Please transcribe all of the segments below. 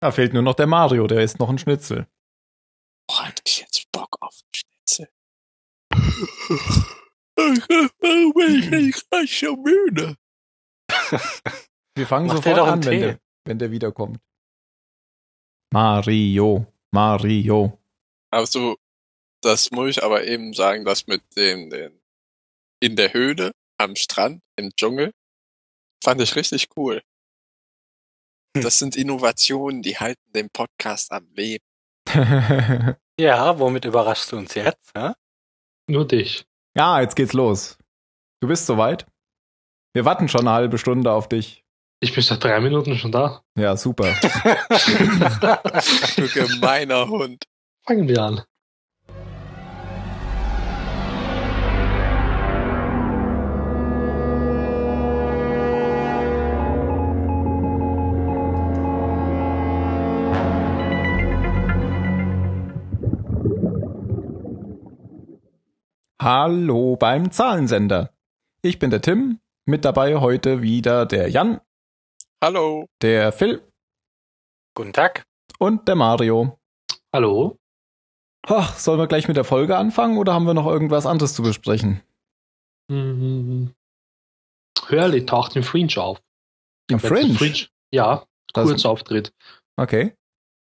Da fehlt nur noch der Mario, der ist noch ein Schnitzel. Boah, hab ich jetzt Bock auf den Schnitzel. Bin ich gleich so müde? Wir fangen Macht sofort an, einen wenn der, wenn der wiederkommt. Mario, Mario. Also, das muss ich aber eben sagen, das mit dem, den, in der Höhle, am Strand, im Dschungel, fand ich richtig cool. Hm. Das sind Innovationen, die halten den Podcast am Leben. Ja, womit überraschst du uns jetzt? Hä? Nur dich. ja, jetzt geht's los. Du bist soweit? Wir warten schon eine halbe Stunde auf dich. Ich bin seit drei Minuten schon da. Ja, super. Du gemeiner Hund. Fangen wir an. Hallo beim Zahlensender. Ich bin der Tim, mit dabei heute wieder der Jan, Hallo. der Phil Guten Tag. und der Mario. Hallo? Ach, sollen wir gleich mit der Folge anfangen oder haben wir noch irgendwas anderes zu besprechen? Hm. Hurley taucht im Fringe auf. Im jetzt Fringe? Ja, Das- Kurzauftritt. Okay.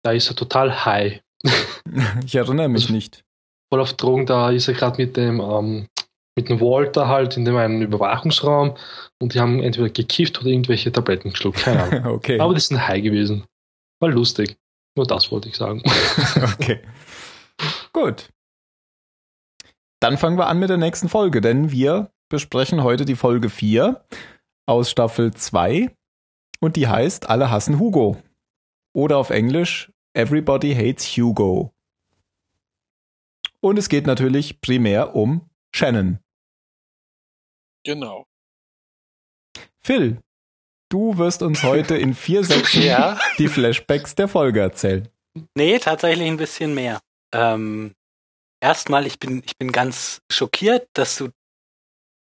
Da ist er total high. Ich erinnere mich nicht. Voll auf Drogen, da ist er gerade mit dem ähm, mit dem Walter halt in dem einen Überwachungsraum und die haben entweder gekifft oder irgendwelche Tabletten geschluckt. Keine Ahnung. Okay. Aber die sind high gewesen. War lustig. Nur das wollte ich sagen. Okay. Gut. Dann fangen wir an mit der nächsten Folge, denn wir besprechen heute die Folge 4 aus Staffel 2 und die heißt Alle hassen Hugo. Oder auf Englisch Everybody hates Hugo. Und es geht natürlich primär um Shannon. Genau. Phil, du wirst uns heute in vier Sätzen Ja. die Flashbacks der Folge erzählen. Nee, tatsächlich ein bisschen mehr. Ähm, erstmal, ich bin, ich bin ganz schockiert, dass du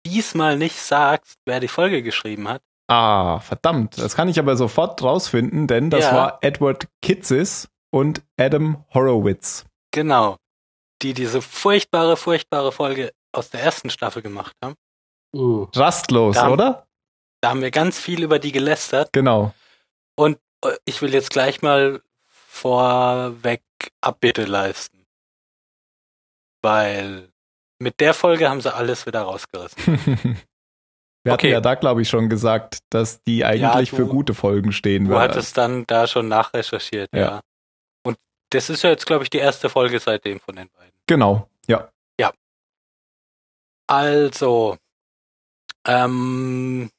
diesmal nicht sagst, wer die Folge geschrieben hat. Ah, verdammt. Das kann ich aber sofort rausfinden, denn das Ja. war Edward Kitzis und Adam Horowitz. Genau. Die diese furchtbare, furchtbare Folge aus der ersten Staffel gemacht haben. Uh. Rastlos, Da- oder? Da haben wir ganz viel über die gelästert. Genau. Und äh, ich will jetzt gleich mal vorweg Abbitte leisten. Weil mit der Folge haben sie alles wieder rausgerissen. Wir hatten Okay. ja da, glaube ich, schon gesagt, dass die eigentlich du- für gute Folgen stehen Du würde. hattest dann da schon nachrecherchiert, ja. Ja. Das ist ja jetzt, glaube ich, die erste Folge seitdem von den beiden. Genau, ja. Also, ähm,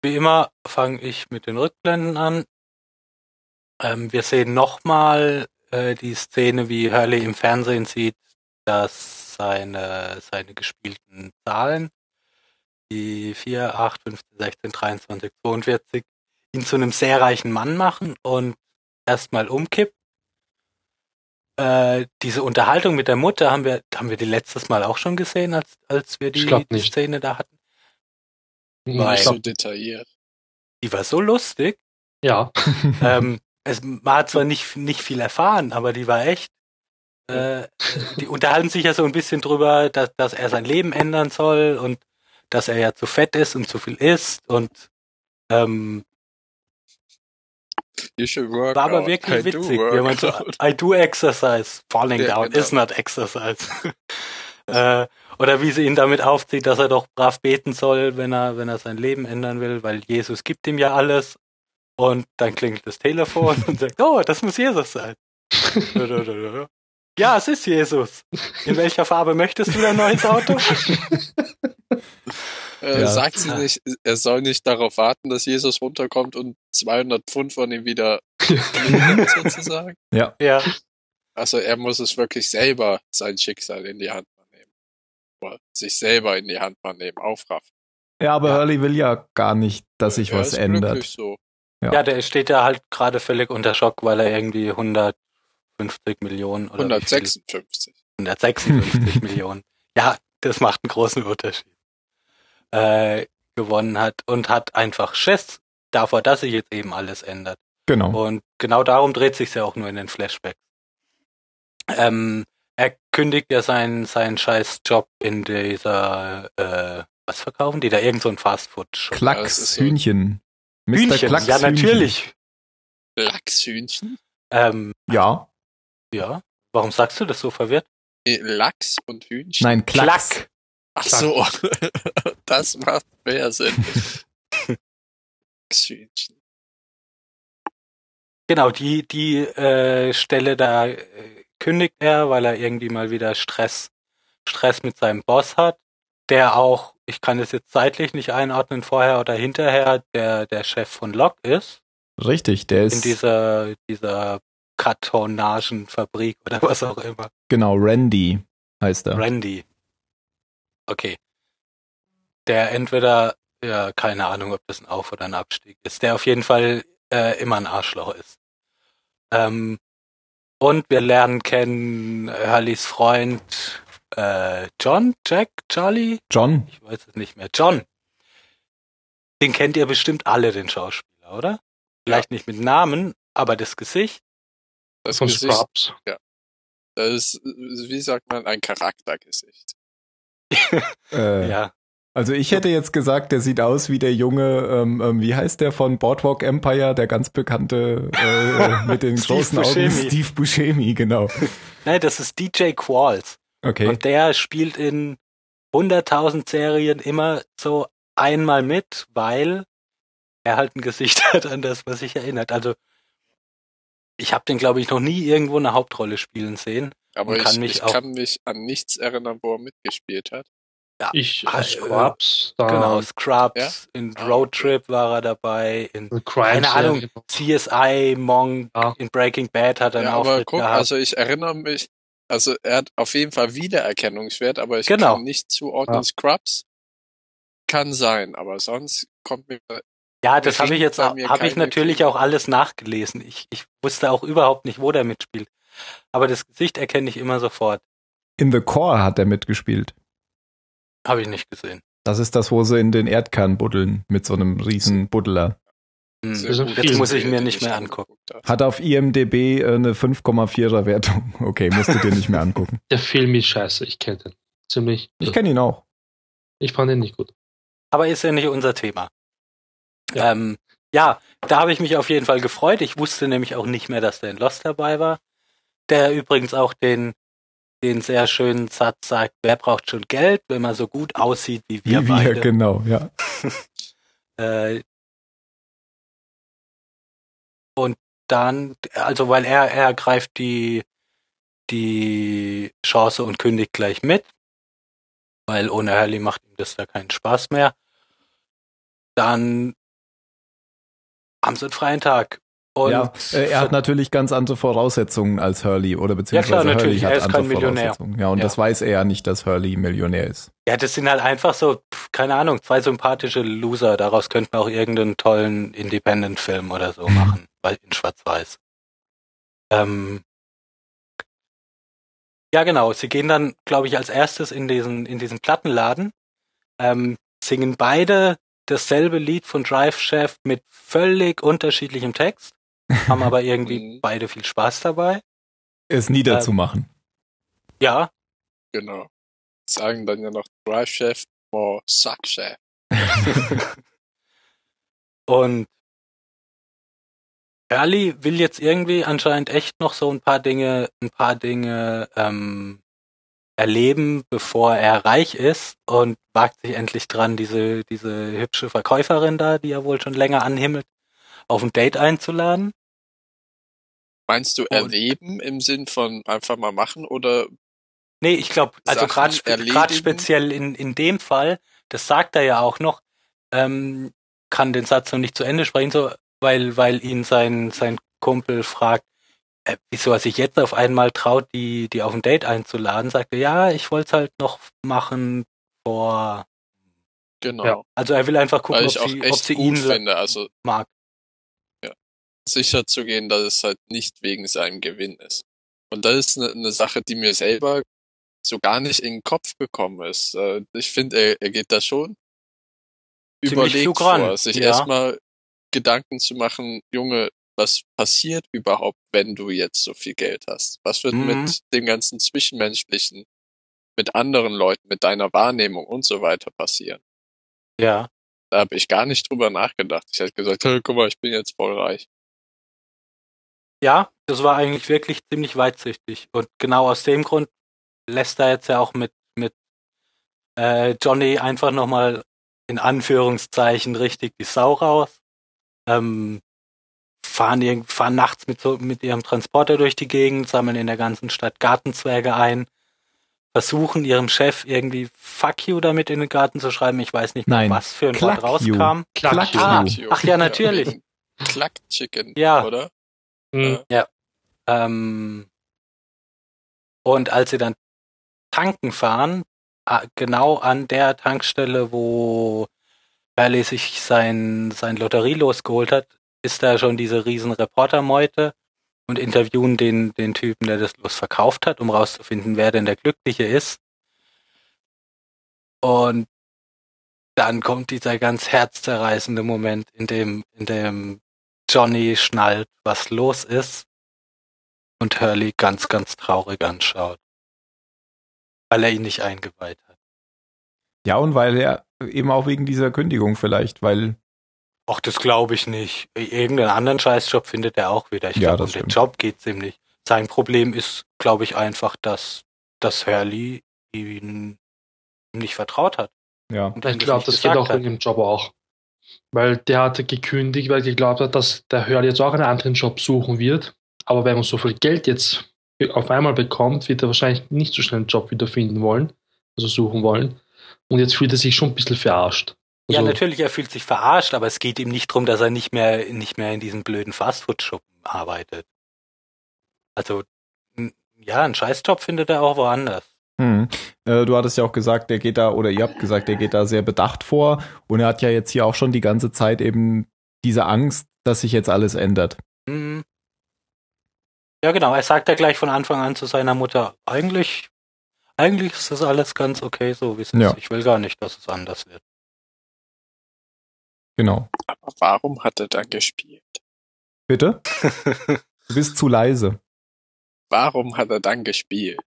wie immer fange ich mit den Rückblenden an. Ähm, wir sehen nochmal äh, die Szene, wie Hurley im Fernsehen sieht, dass seine, seine gespielten Zahlen, die 4, 8, 15, 16, 23, 42, ihn zu einem sehr reichen Mann machen und erstmal umkippt. Äh, diese Unterhaltung mit der Mutter haben wir, haben wir die letztes Mal auch schon gesehen, als, als wir die, die nicht. Szene da hatten. Hm, Weil- Nicht so detailliert. Die war so lustig. ja. ähm, es, man hat zwar nicht, nicht viel erfahren, aber die war echt. Äh, die unterhalten sich ja so ein bisschen drüber, dass, dass er sein Leben ändern soll und dass er ja zu fett ist und zu viel isst und ähm, war aber out. wirklich I do witzig. Wie man so. I do exercise. Falling Ja, down genau. is not exercise. äh, oder wie sie ihn damit aufzieht, dass er doch brav beten soll, wenn er, wenn er sein Leben ändern will, weil Jesus gibt ihm ja alles. Und dann klingelt das Telefon und sagt, oh, das muss Jesus sein. ja, es ist Jesus. In welcher Farbe möchtest du dein neues Auto? Äh, Ja. Sagt sie nicht, er soll nicht darauf warten, dass Jesus runterkommt und 200 Pfund von ihm wieder nimmt, sozusagen. ja. Also er muss es wirklich selber sein Schicksal in die Hand nehmen. Oder sich selber in die Hand nehmen, aufraffen. ja, aber Ja. Hurley will ja gar nicht, dass sich er was ist ändert. so. Ja. Ja, der steht ja halt gerade völlig unter Schock, weil er irgendwie 150 Millionen oder wie viel- 156. 156 Millionen. Ja, das macht einen großen Unterschied. Äh, gewonnen hat und hat einfach Schiss davor, dass sich jetzt eben alles ändert. Genau. Und genau darum dreht sich ja auch nur in den Flashbacks. Ähm, er kündigt ja seinen, seinen scheiß Job in dieser, äh, was verkaufen die da? Irgend so ein Fastfood-Shop. Klacks, so- Hühnchen. Mr. Hühnchen, Klacks ja Hühnchen. natürlich. Lachshühnchen? Ähm, Ja. ja. Warum sagst du das so verwirrt? Lachs und Hühnchen? Nein, Klacks. Klack. Ach so. das macht mehr Sinn. Genau, die, die äh, Stelle da äh, kündigt er, weil er irgendwie mal wieder Stress, Stress mit seinem Boss hat, der auch, ich kann das jetzt zeitlich nicht einordnen, vorher oder hinterher, der, der Chef von Locke ist, Richtig, der in ist dieser, dieser Kartonagenfabrik oder was auch immer. genau Randy heißt er. Randy. Okay. Der entweder, ja, keine Ahnung, ob das ein Auf- oder ein Abstieg ist, der auf jeden Fall äh, immer ein Arschloch ist. Ähm, und wir lernen kennen Hurleys Freund äh, John, Jack, Charlie, John, ich weiß es nicht mehr. John. Den kennt ihr bestimmt alle, den Schauspieler, oder? Vielleicht nicht mit Namen, aber das Gesicht. Das Von Gesicht, Scrubs. das ist, wie sagt man, ein Charaktergesicht. äh, Ja. also ich hätte jetzt gesagt, der sieht aus wie der Junge, ähm, ähm, wie heißt der von Boardwalk Empire, der ganz bekannte äh, mit den großen Augen, Buscemi. Steve Buscemi, genau. Nein, das ist DJ Qualls. Okay. Und der spielt in 100.000 Serien immer so einmal mit, weil er halt ein Gesicht hat an das, was sich erinnert. Also ich habe den, glaube ich, noch nie irgendwo eine Hauptrolle spielen sehen. Aber Und ich, kann mich ich auch- kann mich an nichts erinnern, wo er mitgespielt hat. Ich Ah, aus äh, Scrubs, da genau, Scrubs, ja? in Ah, Road Trip war er dabei, in keine Ahnung. CSI, Monk, Ja. in Breaking Bad hat er einen Ja, aber Auftritt guck, gehabt. also ich erinnere mich, also er hat auf jeden Fall Wiedererkennungswert, aber ich Genau. kann nicht zuordnen. Ja. Scrubs kann sein, aber sonst kommt mir Ja, das habe ich jetzt habe ich natürlich auch alles nachgelesen. Ich, ich wusste auch überhaupt nicht, wo der mitspielt. Aber das Gesicht erkenne ich immer sofort. In The Core hat er mitgespielt. Habe ich nicht gesehen. Das ist das, wo sie in den Erdkern buddeln mit so einem riesen Buddler. Hm. Jetzt muss ich mir nicht mehr angucken. Hat auf IMDb äh, eine 5,4er Wertung. Okay, musst du dir nicht mehr angucken. Der Film ist scheiße, ich kenne den. Ziemlich. Ich kenne ihn auch. ich fand ihn nicht gut. Aber ist ja nicht unser Thema. Ja. Ja, ähm, ja da habe ich mich auf jeden Fall gefreut. Ich wusste nämlich auch nicht mehr, dass der in Lost dabei war. Der übrigens auch den, den sehr schönen Satz sagt, wer braucht schon Geld, wenn man so gut aussieht wie wir Wie beide. wir, genau, ja. Äh, und dann, also weil er, er greift die, die Chance und kündigt gleich mit, weil ohne Hurley macht ihm das da keinen Spaß mehr. Dann haben sie einen freien Tag. Und ja, äh, er hat natürlich ganz andere Voraussetzungen als Hurley oder beziehungsweise klar, Hurley hat er andere. Voraussetzungen. Ja, und Ja. das weiß er ja nicht, dass Hurley Millionär ist. Ja, das sind halt einfach so, keine Ahnung, zwei sympathische Loser. Daraus könnte man auch irgendeinen tollen Independent-Film oder so machen, weil in Schwarz-Weiß. Ähm, ja, genau. Sie gehen dann, glaube ich, als erstes in diesen in diesen Plattenladen, ähm, singen beide dasselbe Lied von Drive Chef mit völlig unterschiedlichem Text, haben aber irgendwie Mhm. beide viel Spaß dabei. Es niederzumachen. Ja, Genau. Sagen dann ja noch Drive Chef, more Suck Chef. Und Early will jetzt irgendwie anscheinend echt noch so ein paar Dinge, ein paar Dinge ähm, erleben, bevor er reich ist und wagt sich endlich dran, diese, diese hübsche Verkäuferin da, die er wohl schon länger anhimmelt, auf ein Date einzuladen. Meinst du erleben im Sinn von einfach mal machen oder Nee, ich glaube, also gerade speziell in, in dem Fall, das sagt er ja auch noch, ähm, kann den Satz noch nicht zu Ende sprechen, so, weil, weil ihn sein, sein Kumpel fragt, äh, wieso er sich jetzt auf einmal traut, die, die auf ein Date einzuladen, sagt er, ja, ich wollte es halt noch machen vor, genau? Ja. also er will einfach gucken, ob sie, ob sie gut ihn finde, also mag. Sicher zu gehen, dass es halt nicht wegen seinem Gewinn ist. Und das ist eine, eine Sache, die mir selber so gar nicht in den Kopf gekommen ist. Äh, Ich finde, er, er geht da schon Ziemlich überlegt vor, sich ja. erstmal Gedanken zu machen, Junge, was passiert überhaupt, wenn du jetzt so viel Geld hast? Was wird Mhm. mit dem ganzen Zwischenmenschlichen, mit anderen Leuten, mit deiner Wahrnehmung und so weiter passieren? Ja. Da habe ich gar nicht drüber nachgedacht. Ich hätte gesagt, hey, guck mal, ich bin jetzt voll reich. Ja, das war eigentlich wirklich ziemlich weitsichtig. Und genau aus dem Grund lässt er jetzt ja auch mit, mit äh, Johnny einfach nochmal in Anführungszeichen richtig die Sau raus. Ähm, fahren, fahren nachts mit, so, mit ihrem Transporter durch die Gegend, sammeln in der ganzen Stadt Gartenzwerge ein, versuchen ihrem Chef irgendwie Fuck you damit in den Garten zu schreiben. Ich weiß nicht mehr, Nein, was für ein Cluck Wort rauskam. Klack you. Ah, ach ja, natürlich. Klack Chicken, Ja. oder? Mhm. Ähm, und als sie dann tanken fahren, ah, genau an der Tankstelle, wo Hurley sich sein, sein Lotterielos geholt hat, ist da schon diese riesen Reportermeute und interviewen den, den Typen, der das Los verkauft hat, um rauszufinden, wer denn der Glückliche ist. Und dann kommt dieser ganz herzzerreißende Moment, in dem, in dem Johnny schnallt, was los ist und Hurley ganz, ganz traurig anschaut, weil er ihn nicht eingeweiht hat. Ja, und weil er eben auch wegen dieser Kündigung vielleicht, weil, Ach, das glaube ich nicht. Irgendeinen anderen Scheißjob findet er auch wieder. Ich Ja, glaube, das um den stimmt. Job geht's ihm nicht. Sein Problem ist, glaube ich, einfach, dass, dass Hurley ihn ihm nicht vertraut hat. ja. und Ich glaube, das geht auch hat. wegen dem Job auch. Weil der hatte gekündigt, weil er geglaubt hat, dass der Hurley jetzt auch einen anderen Job suchen wird. Aber wenn man so viel Geld jetzt auf einmal bekommt, wird er wahrscheinlich nicht so schnell einen Job wiederfinden wollen, also suchen wollen. Und jetzt fühlt er sich schon ein bisschen verarscht. Ja, Also, natürlich, er fühlt sich verarscht, aber es geht ihm nicht darum, dass er nicht mehr, nicht mehr in diesem blöden Fastfood-Schuppen arbeitet. Also, ja, einen Scheißjob findet er auch woanders. Hm. Äh, du hattest ja auch gesagt, der geht da, oder ihr habt gesagt, der geht da sehr bedacht vor. Und er hat ja jetzt hier auch schon die ganze Zeit eben diese Angst, dass sich jetzt alles ändert. Mhm. Ja, genau. Er sagt ja gleich von Anfang an zu seiner Mutter, eigentlich, eigentlich ist das alles ganz okay, so wie es Ja. ist. Ich will gar nicht, dass es anders wird. Genau. Aber warum hat er dann gespielt? Bitte? Du bist zu leise. Warum hat er dann gespielt?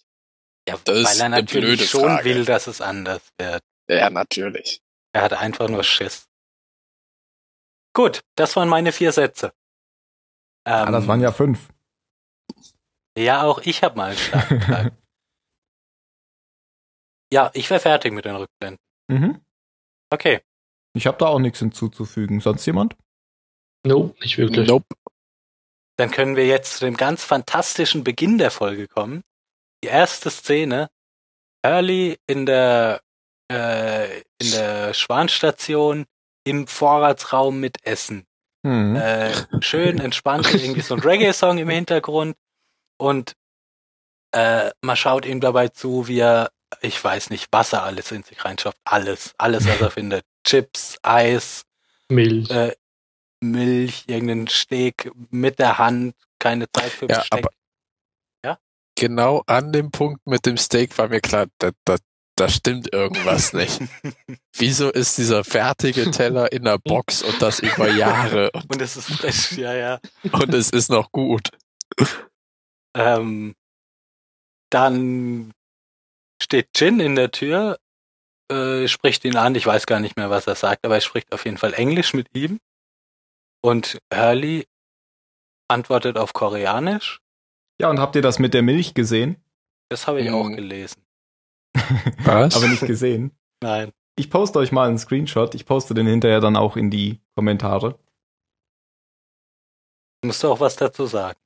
Ja, Das ist weil er natürlich schon Frage. will, dass es anders wird. Ja, natürlich. Er hat einfach nur Schiss. Gut, das waren meine vier Sätze. Ah, Ähm, das waren ja fünf. Ja, auch ich habe mal einen starken Tag. Ja, ich wäre fertig mit den Rückblenden. Mhm. Okay. Ich habe da auch nichts hinzuzufügen. Sonst jemand? no, nicht wirklich. Nope. Dann können wir jetzt zu dem ganz fantastischen Beginn der Folge kommen. Die erste Szene. Hurley in der, äh, in der Schwanstation im Vorratsraum mit Essen. Hm. Äh, schön entspannt, irgendwie so ein Reggae-Song im Hintergrund. Und äh, man schaut ihm dabei zu, wie er, ich weiß nicht, was er alles in sich reinschafft. Alles, alles, was er findet. Chips, Eis, Milch. äh, Milch, irgendeinen Steak mit der Hand, keine Zeit für Ja, Besteck. aber- Genau an dem Punkt mit dem Steak war mir klar, da, da, da stimmt irgendwas nicht. Wieso ist dieser fertige Teller in der Box und das über Jahre und, Und es ist frisch, ja, ja. und es ist noch gut? Ähm, dann steht Jin in der Tür, äh, spricht ihn an, ich weiß gar nicht mehr, was er sagt, aber er spricht auf jeden Fall Englisch mit ihm. Und Hurley antwortet auf Koreanisch. Ja, und habt ihr das mit der Milch gesehen? Das habe ich Mhm. auch gelesen. Was? Aber nicht gesehen. Nein. Ich poste euch mal einen Screenshot. Ich poste den hinterher dann auch in die Kommentare. Musst du auch was dazu sagen?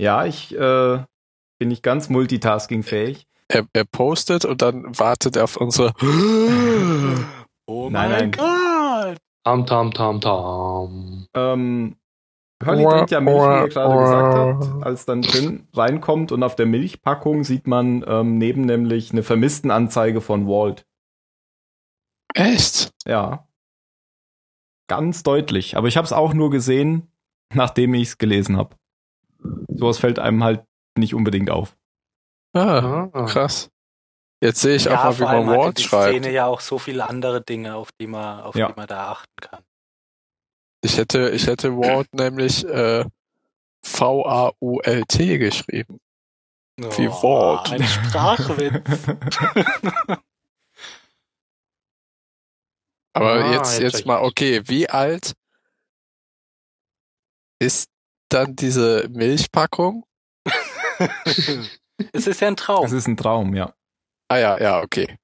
Ja, ich äh, bin nicht ganz multitaskingfähig. er, er postet und dann wartet er auf unsere. Oh Nein, nein. Gott! Tam, tam, tam, tam. Ähm, Hurley trinkt ja Milch, wie ihr gerade gesagt habt, als dann Jin reinkommt und auf der Milchpackung sieht man ähm, neben nämlich eine Vermisstenanzeige von Walt. Echt? Ja. Ganz deutlich. Aber ich habe es auch nur gesehen, nachdem ich es gelesen habe. Sowas fällt einem halt nicht unbedingt auf. Ah, Ah. krass. Jetzt sehe ich auch ja, mal, wie man hatte Walt die schreibt. Szene ja auch so viele andere Dinge, auf die man, auf Ja. die man da achten kann. Ich hätte, ich hätte Walt nämlich äh, V-A-U-L-T geschrieben. Wie Wort. Ein Sprachwitz. Aber Ah, jetzt, jetzt mal, okay, wie alt ist dann diese Milchpackung? es ist ja ein Traum. ist ein Traum, ja. Ah ja, ja, okay.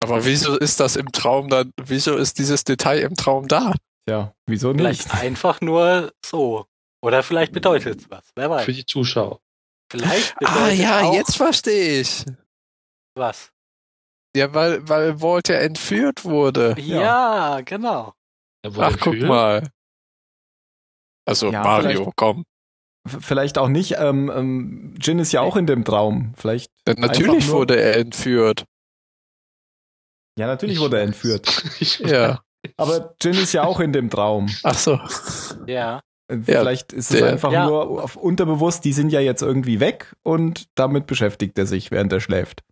Aber wieso ist das im Traum dann, wieso ist dieses Detail im Traum da? Ja, wieso nicht? Vielleicht einfach nur so. Oder vielleicht bedeutet es was. Wer weiß. Für die Zuschauer. Vielleicht bedeutet Ah ja, auch jetzt verstehe ich. was. Ja, weil, weil Walt ja entführt wurde. Ja, genau. Er wurde Ach, guck mal. Also Ja, Mario, vielleicht- komm. Vielleicht auch nicht. Ähm, ähm, Jin ist ja auch in dem Traum. Vielleicht. Denn natürlich wurde er entführt. Ja, natürlich Ich wurde er entführt. Ich Ja. Aber Jin ist ja auch in dem Traum. Ach so. Ja. Äh, Ja, Vielleicht ist es der- einfach Ja. nur auf unterbewusst, die sind ja jetzt irgendwie weg und damit beschäftigt er sich, während er schläft.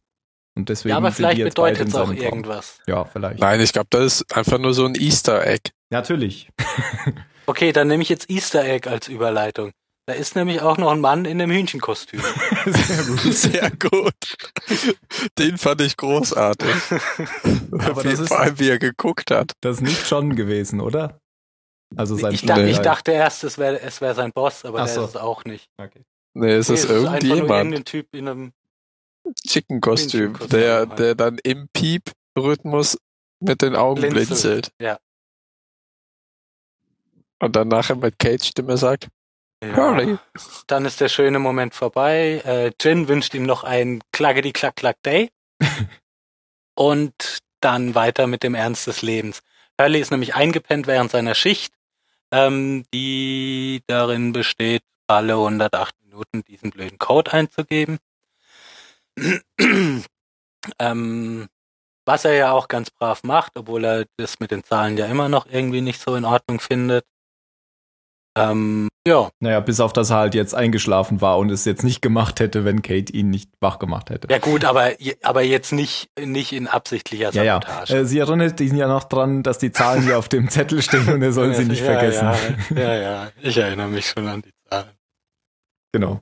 Und deswegen Ja, aber sind die vielleicht bedeutet es auch irgendwas. Ja, vielleicht. Nein, ich glaube, das ist einfach nur so ein Easter Egg. Natürlich. Okay, dann nehme ich jetzt Easter Egg als Überleitung. Da ist nämlich auch noch ein Mann in einem Hühnchenkostüm. Sehr gut. Sehr gut. Den fand ich großartig. Aber Wie, das ist- vor allem, wie er geguckt hat. Das ist nicht John gewesen, oder? Also sein Ich, dachte, ich dachte erst, es wäre es wär sein Boss, aber Ach der so. ist es auch nicht. Okay. Nee, es Nee, ist nur irgendjemand. irgendein Typ in einem. Chicken-Kostüm, Hühnchenkostüm der, halt. der dann im Piep-Rhythmus mit den Augen Blinzelt. blinzelt. Ja. Und dann nachher mit Kate-Stimme sagt, Ja. Dann ist der schöne Moment vorbei. Äh, Jin wünscht ihm noch ein Klaggedy Klack Klack Day. Und dann weiter mit dem Ernst des Lebens. Hurley ist nämlich eingepennt während seiner Schicht, ähm, die darin besteht, alle 108 Minuten diesen blöden Code einzugeben. ähm, was er ja auch ganz brav macht, obwohl er das mit den Zahlen ja immer noch irgendwie nicht so in Ordnung findet. Ähm, ja, Naja, bis auf dass er halt jetzt eingeschlafen war und es jetzt nicht gemacht hätte, wenn Kate ihn nicht wach gemacht hätte. Ja gut, aber, aber jetzt nicht, nicht in absichtlicher Ja, ja. Sabotage. Äh, sie erinnert ihn ja noch dran, dass die Zahlen hier auf dem Zettel stehen und er soll sie nicht ja, vergessen. Ja, ja, ja, ich erinnere mich schon an die Zahlen. Genau.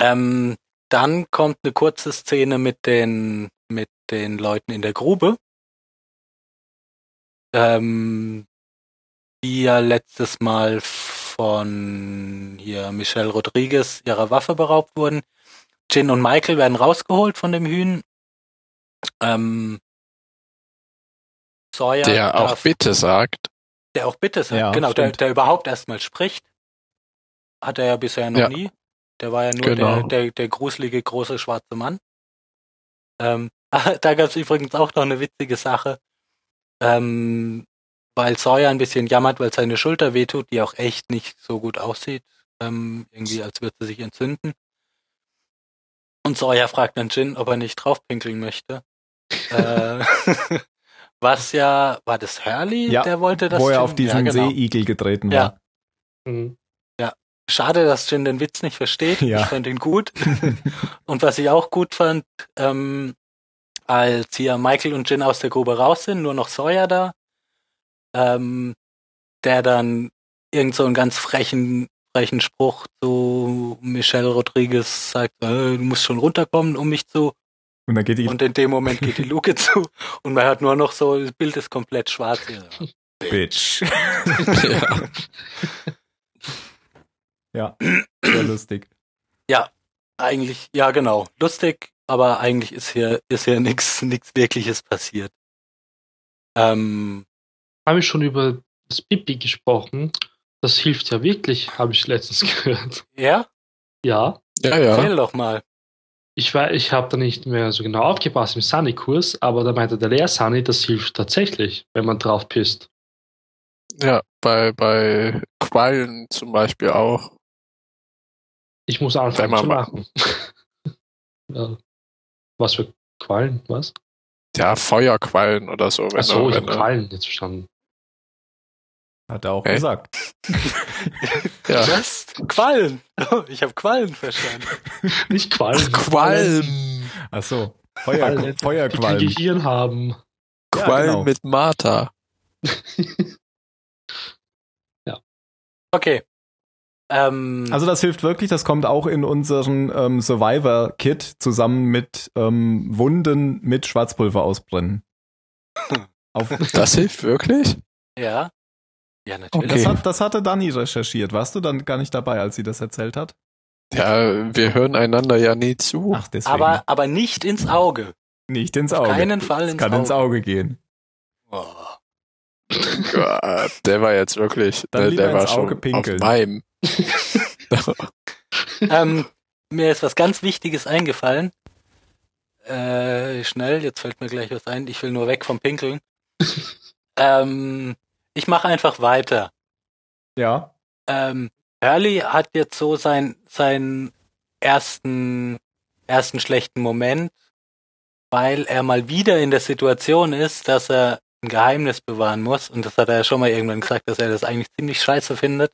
Ähm, dann kommt eine kurze Szene mit den, mit den Leuten in der Grube. Ähm, die ja letztes Mal von hier Michelle Rodriguez ihrer Waffe beraubt wurden. Jin und Michael werden rausgeholt von dem Hühn. Ähm, Sawyer der auch darf- bitte sagt. Der auch bitte sagt, Ja, genau, der, der überhaupt erstmal spricht. Hat er ja bisher noch Ja. nie. Der war ja nur Genau. der, der, der gruselige große schwarze Mann. Ähm, da gab es übrigens auch noch eine witzige Sache. Ähm, weil Sawyer ein bisschen jammert, weil seine Schulter wehtut, die auch echt nicht so gut aussieht. Ähm, irgendwie, als würde sie sich entzünden. Und Sawyer fragt dann Jin, ob er nicht draufpinkeln möchte. äh, was ja, war das Hurley, Ja, der wollte das Wo er Jin- auf diesen ja, genau. Seeigel getreten Ja. war. Mhm. Schade, dass Jin den Witz nicht versteht. Ja. Ich fand ihn gut. und was ich auch gut fand, ähm, als hier Michael und Jin aus der Grube raus sind, nur noch Sawyer da, ähm, der dann irgend so einen ganz frechen, frechen Spruch zu Michelle Rodriguez sagt, äh, du musst schon runterkommen, um mich zu. Und dann geht die Und in dem Moment geht die Luke zu und man hört nur noch so, das Bild ist komplett schwarz. Ja. Bitch. ja. ja, sehr lustig. Eigentlich, ja genau, lustig, aber eigentlich ist hier, ist hier nichts nix wirkliches passiert. Ähm, Habe ich schon über das Pipi gesprochen? Das hilft ja wirklich, habe ich letztens gehört. ja, Ja, Ja, erzähl ja. doch mal. ich, war- ich habe da nicht mehr so genau aufgepasst im Sunny-Kurs, aber da meinte der Lehr-Sunny, das hilft tatsächlich, wenn man drauf pisst. Ja, bei, bei Quallen zum Beispiel auch. Ich muss anfangen zu man lachen. ja. Was für Quallen? Was? Ja, Feuerquallen oder so. Wenn Achso, du, ich wenn habe Quallen jetzt verstanden. Hat er auch Okay. gesagt. Ja. Was? Quallen. Oh, ich habe Quallen verstanden. Nicht Quallen. Qualm. Ach so. Feuer, Quallen, die kein Feuerqualm. Gehirn haben. Ja, Qualm genau. mit Martha. Okay. Ähm, Also das hilft wirklich, das kommt auch in unseren ähm, Survivor-Kit zusammen mit ähm, Wunden mit Schwarzpulver ausbrennen. Auf, Das hilft wirklich? ja. Ja, natürlich. das, hat, das hatte Dani recherchiert. Warst du dann gar nicht dabei, als sie das erzählt hat? Ja, wir hören einander ja nie zu. Ach, deswegen. Aber, aber nicht ins Auge. nicht ins Auf Auge. keinen Fall ins kann Auge. ins Auge gehen. Oh. Gott, der war jetzt wirklich, Dann der, lieber der war schon pinkeln. auf meinem. ähm, mir ist was ganz Wichtiges eingefallen. Äh, schnell, jetzt fällt mir gleich was ein. Ich will nur weg vom Pinkeln. ähm, ich mache einfach weiter. Ja. Ähm, Hurley hat jetzt so sein, seinen ersten, ersten schlechten Moment, weil er mal wieder in der Situation ist, dass er ein Geheimnis bewahren muss. Und das hat er ja schon mal irgendwann gesagt, dass er das eigentlich ziemlich scheiße findet.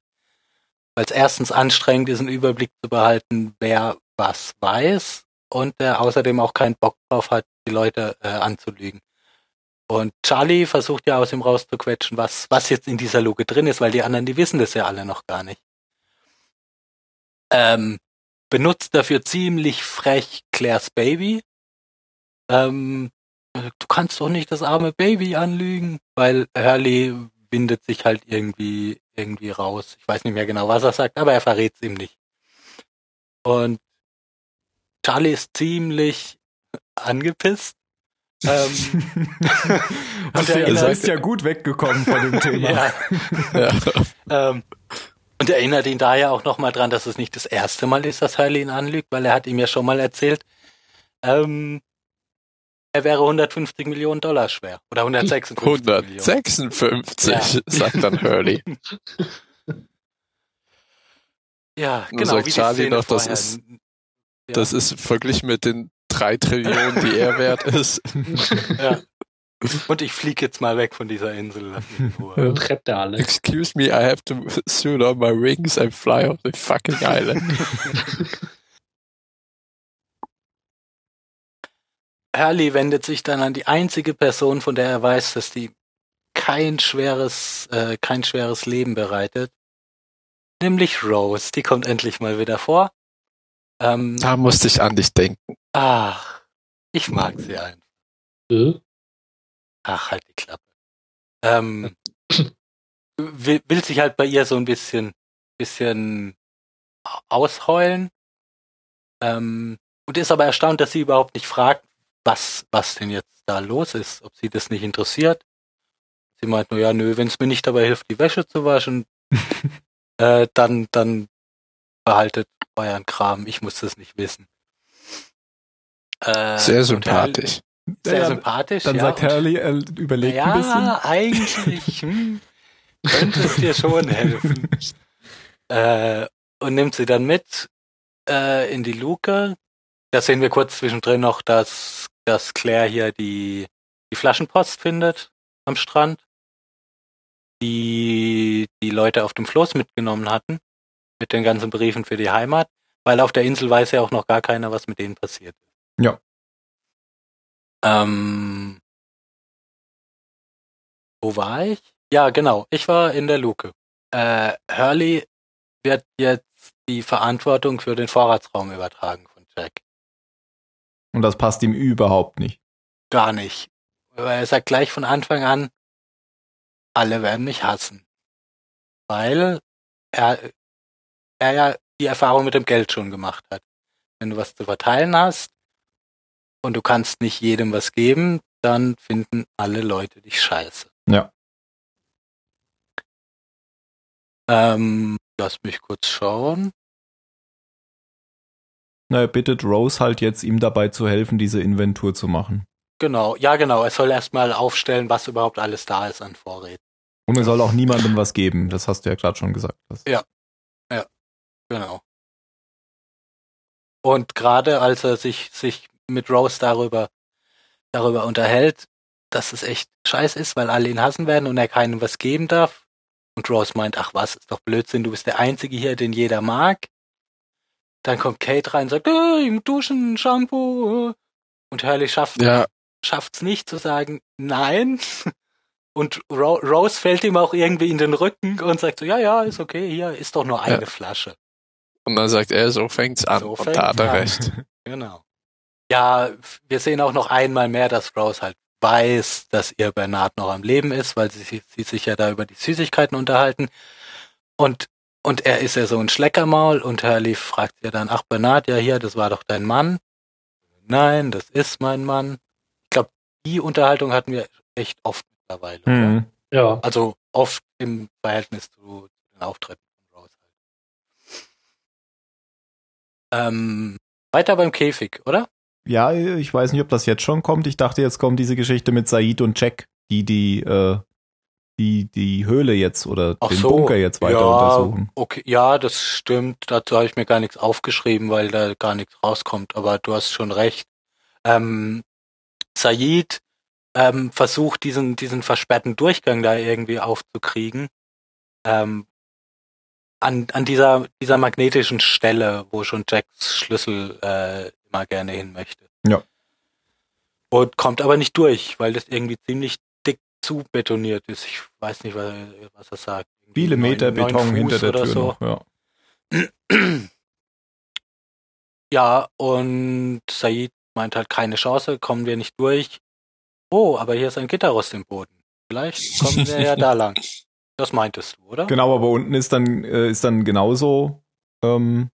Weil es erstens anstrengend ist, einen Überblick zu behalten, wer was weiß. Und er außerdem auch keinen Bock drauf hat, die Leute äh, anzulügen. Und Charlie versucht ja aus ihm rauszuquetschen, was, was jetzt in dieser Luke drin ist, weil die anderen, die wissen das ja alle noch gar nicht. Ähm, benutzt dafür ziemlich frech Claires Baby. Ähm, du kannst doch nicht das arme Baby anlügen, weil Hurley windet sich halt irgendwie, irgendwie raus. Ich weiß nicht mehr genau, was er sagt, aber er verrät es ihm nicht. Und Charlie ist ziemlich angepisst. ähm, Und er erinnert- ist ja gut weggekommen von dem Thema. ja, Ja. Ähm, und erinnert ihn daher auch nochmal dran, dass es nicht das erste Mal ist, dass Hurley ihn anlügt, weil er hat ihm ja schon mal erzählt, ähm, er wäre 150 Millionen Dollar schwer. Oder 156 Millionen. 156, Ja. sagt dann Hurley. Ja, genau. sagt wie die Charlie Szene noch, das vorher. ist- Ja. Das ist verglichen mit den drei Trillionen, die er wert ist. Ja. Und ich fliege jetzt mal weg von dieser Insel. Lass mich in Ruhe. Und rette alle. Excuse me, I have to suit on my wings and fly off the fucking island. Hurley wendet sich dann an die einzige Person, von der er weiß, dass die kein schweres, äh, kein schweres Leben bereitet. Nämlich Rose. Die kommt endlich mal wieder vor. Ähm, Da musste ich an dich denken. ach, ich mag sie einfach. Äh? Ach, halt die Klappe. Ähm, will, will sich halt bei ihr so ein bisschen, bisschen ausheulen. Ähm, und ist aber erstaunt, dass sie überhaupt nicht fragt, was, was denn jetzt da los ist, ob sie das nicht interessiert. Sie meint nur, ja, nö, wenn es mir nicht dabei hilft, die Wäsche zu waschen, äh, dann, dann behaltet euren Kram, ich muss das nicht wissen. Äh, Sehr sympathisch. Hurley- Sehr Ja, sympathisch, Dann ja. sagt Hurley, er überlegt ein bisschen. ja, eigentlich hm, könnte es dir schon helfen. Äh, und nimmt sie dann mit äh, in die Luke. Da sehen wir kurz zwischendrin noch, dass, dass Claire hier die, die Flaschenpost findet am Strand, die die Leute auf dem Floß mitgenommen hatten, mit den ganzen Briefen für die Heimat, weil auf der Insel weiß ja auch noch gar keiner, was mit denen passiert ist. Ja. Ähm, wo war ich? Ja, genau. Ich war in der Luke. Äh, Hurley wird jetzt die Verantwortung für den Vorratsraum übertragen von Jack. Und das passt ihm überhaupt nicht. Gar nicht. Weil er sagt gleich von Anfang an, alle werden mich hassen. Weil er, er ja die Erfahrung mit dem Geld schon gemacht hat. Wenn du was zu verteilen hast und du kannst nicht jedem was geben, dann finden alle Leute dich scheiße. Ja. Ähm, lass mich kurz schauen. Na, er bittet Rose halt jetzt, ihm dabei zu helfen, diese Inventur zu machen. Genau, ja genau, er soll erstmal aufstellen, was überhaupt alles da ist an Vorräten. Und er soll auch niemandem was geben. Das hast du ja gerade schon gesagt. Das, Ja. Genau. Und gerade als er sich, sich mit Rose darüber, darüber unterhält, dass es echt scheiße ist, weil alle ihn hassen werden und er keinem was geben darf. Und Rose meint, ach was, ist doch Blödsinn, du bist der Einzige hier, den jeder mag. Dann kommt Kate rein und sagt, hey, Duschen, Shampoo. Und Hurley schafft Ja, schafft's nicht zu sagen, nein, und Ro Rose fällt ihm auch irgendwie in den Rücken und sagt so, ja, ja, ist okay, hier ist doch nur eine Ja. Flasche. Und dann sagt er, so fängt's an. So und fängt's da hat er an. recht. Genau. Ja, wir sehen auch noch einmal mehr, dass Rose halt weiß, dass ihr Bernard noch am Leben ist, weil sie, sie sich ja da über die Süßigkeiten unterhalten. Und, und er ist ja so ein Schleckermaul und Hurley fragt ja dann, ach Bernard, ja hier, das war doch dein Mann. Nein, das ist mein Mann. Ich glaube, die Unterhaltung hatten wir echt oft mittlerweile. oder? Hm. Ja. Also oft im Verhältnis zu den Auftritten von Rose. Halt. Ähm, weiter beim Käfig, oder? Ja, ich weiß nicht, ob das jetzt schon kommt. Ich dachte, jetzt kommt diese Geschichte mit Said und Jack, die die, äh, die, die Höhle jetzt oder Ach den so, Bunker jetzt weiter ja, untersuchen. Okay, ja, das stimmt. Dazu habe ich mir gar nichts aufgeschrieben, weil da gar nichts rauskommt. Aber du hast schon recht. Ähm, Said ähm, versucht diesen diesen versperrten Durchgang da irgendwie aufzukriegen. Ähm, an, an dieser dieser magnetischen Stelle, wo schon Jacks Schlüssel äh, immer gerne hin möchte. Ja. Und kommt aber nicht durch, weil das irgendwie ziemlich zu betoniert ist. Ich weiß nicht, was, was er sagt. Viele neun- Meter neun Beton Fuß hinter der Tür so. noch. Ja. Ja, und Said meint halt keine Chance, kommen wir nicht durch. Oh, aber hier ist ein Gitterrost im Boden. Vielleicht kommen wir ja da lang. Das meintest du, oder? Genau, aber unten ist dann, äh, ist dann genauso, ähm,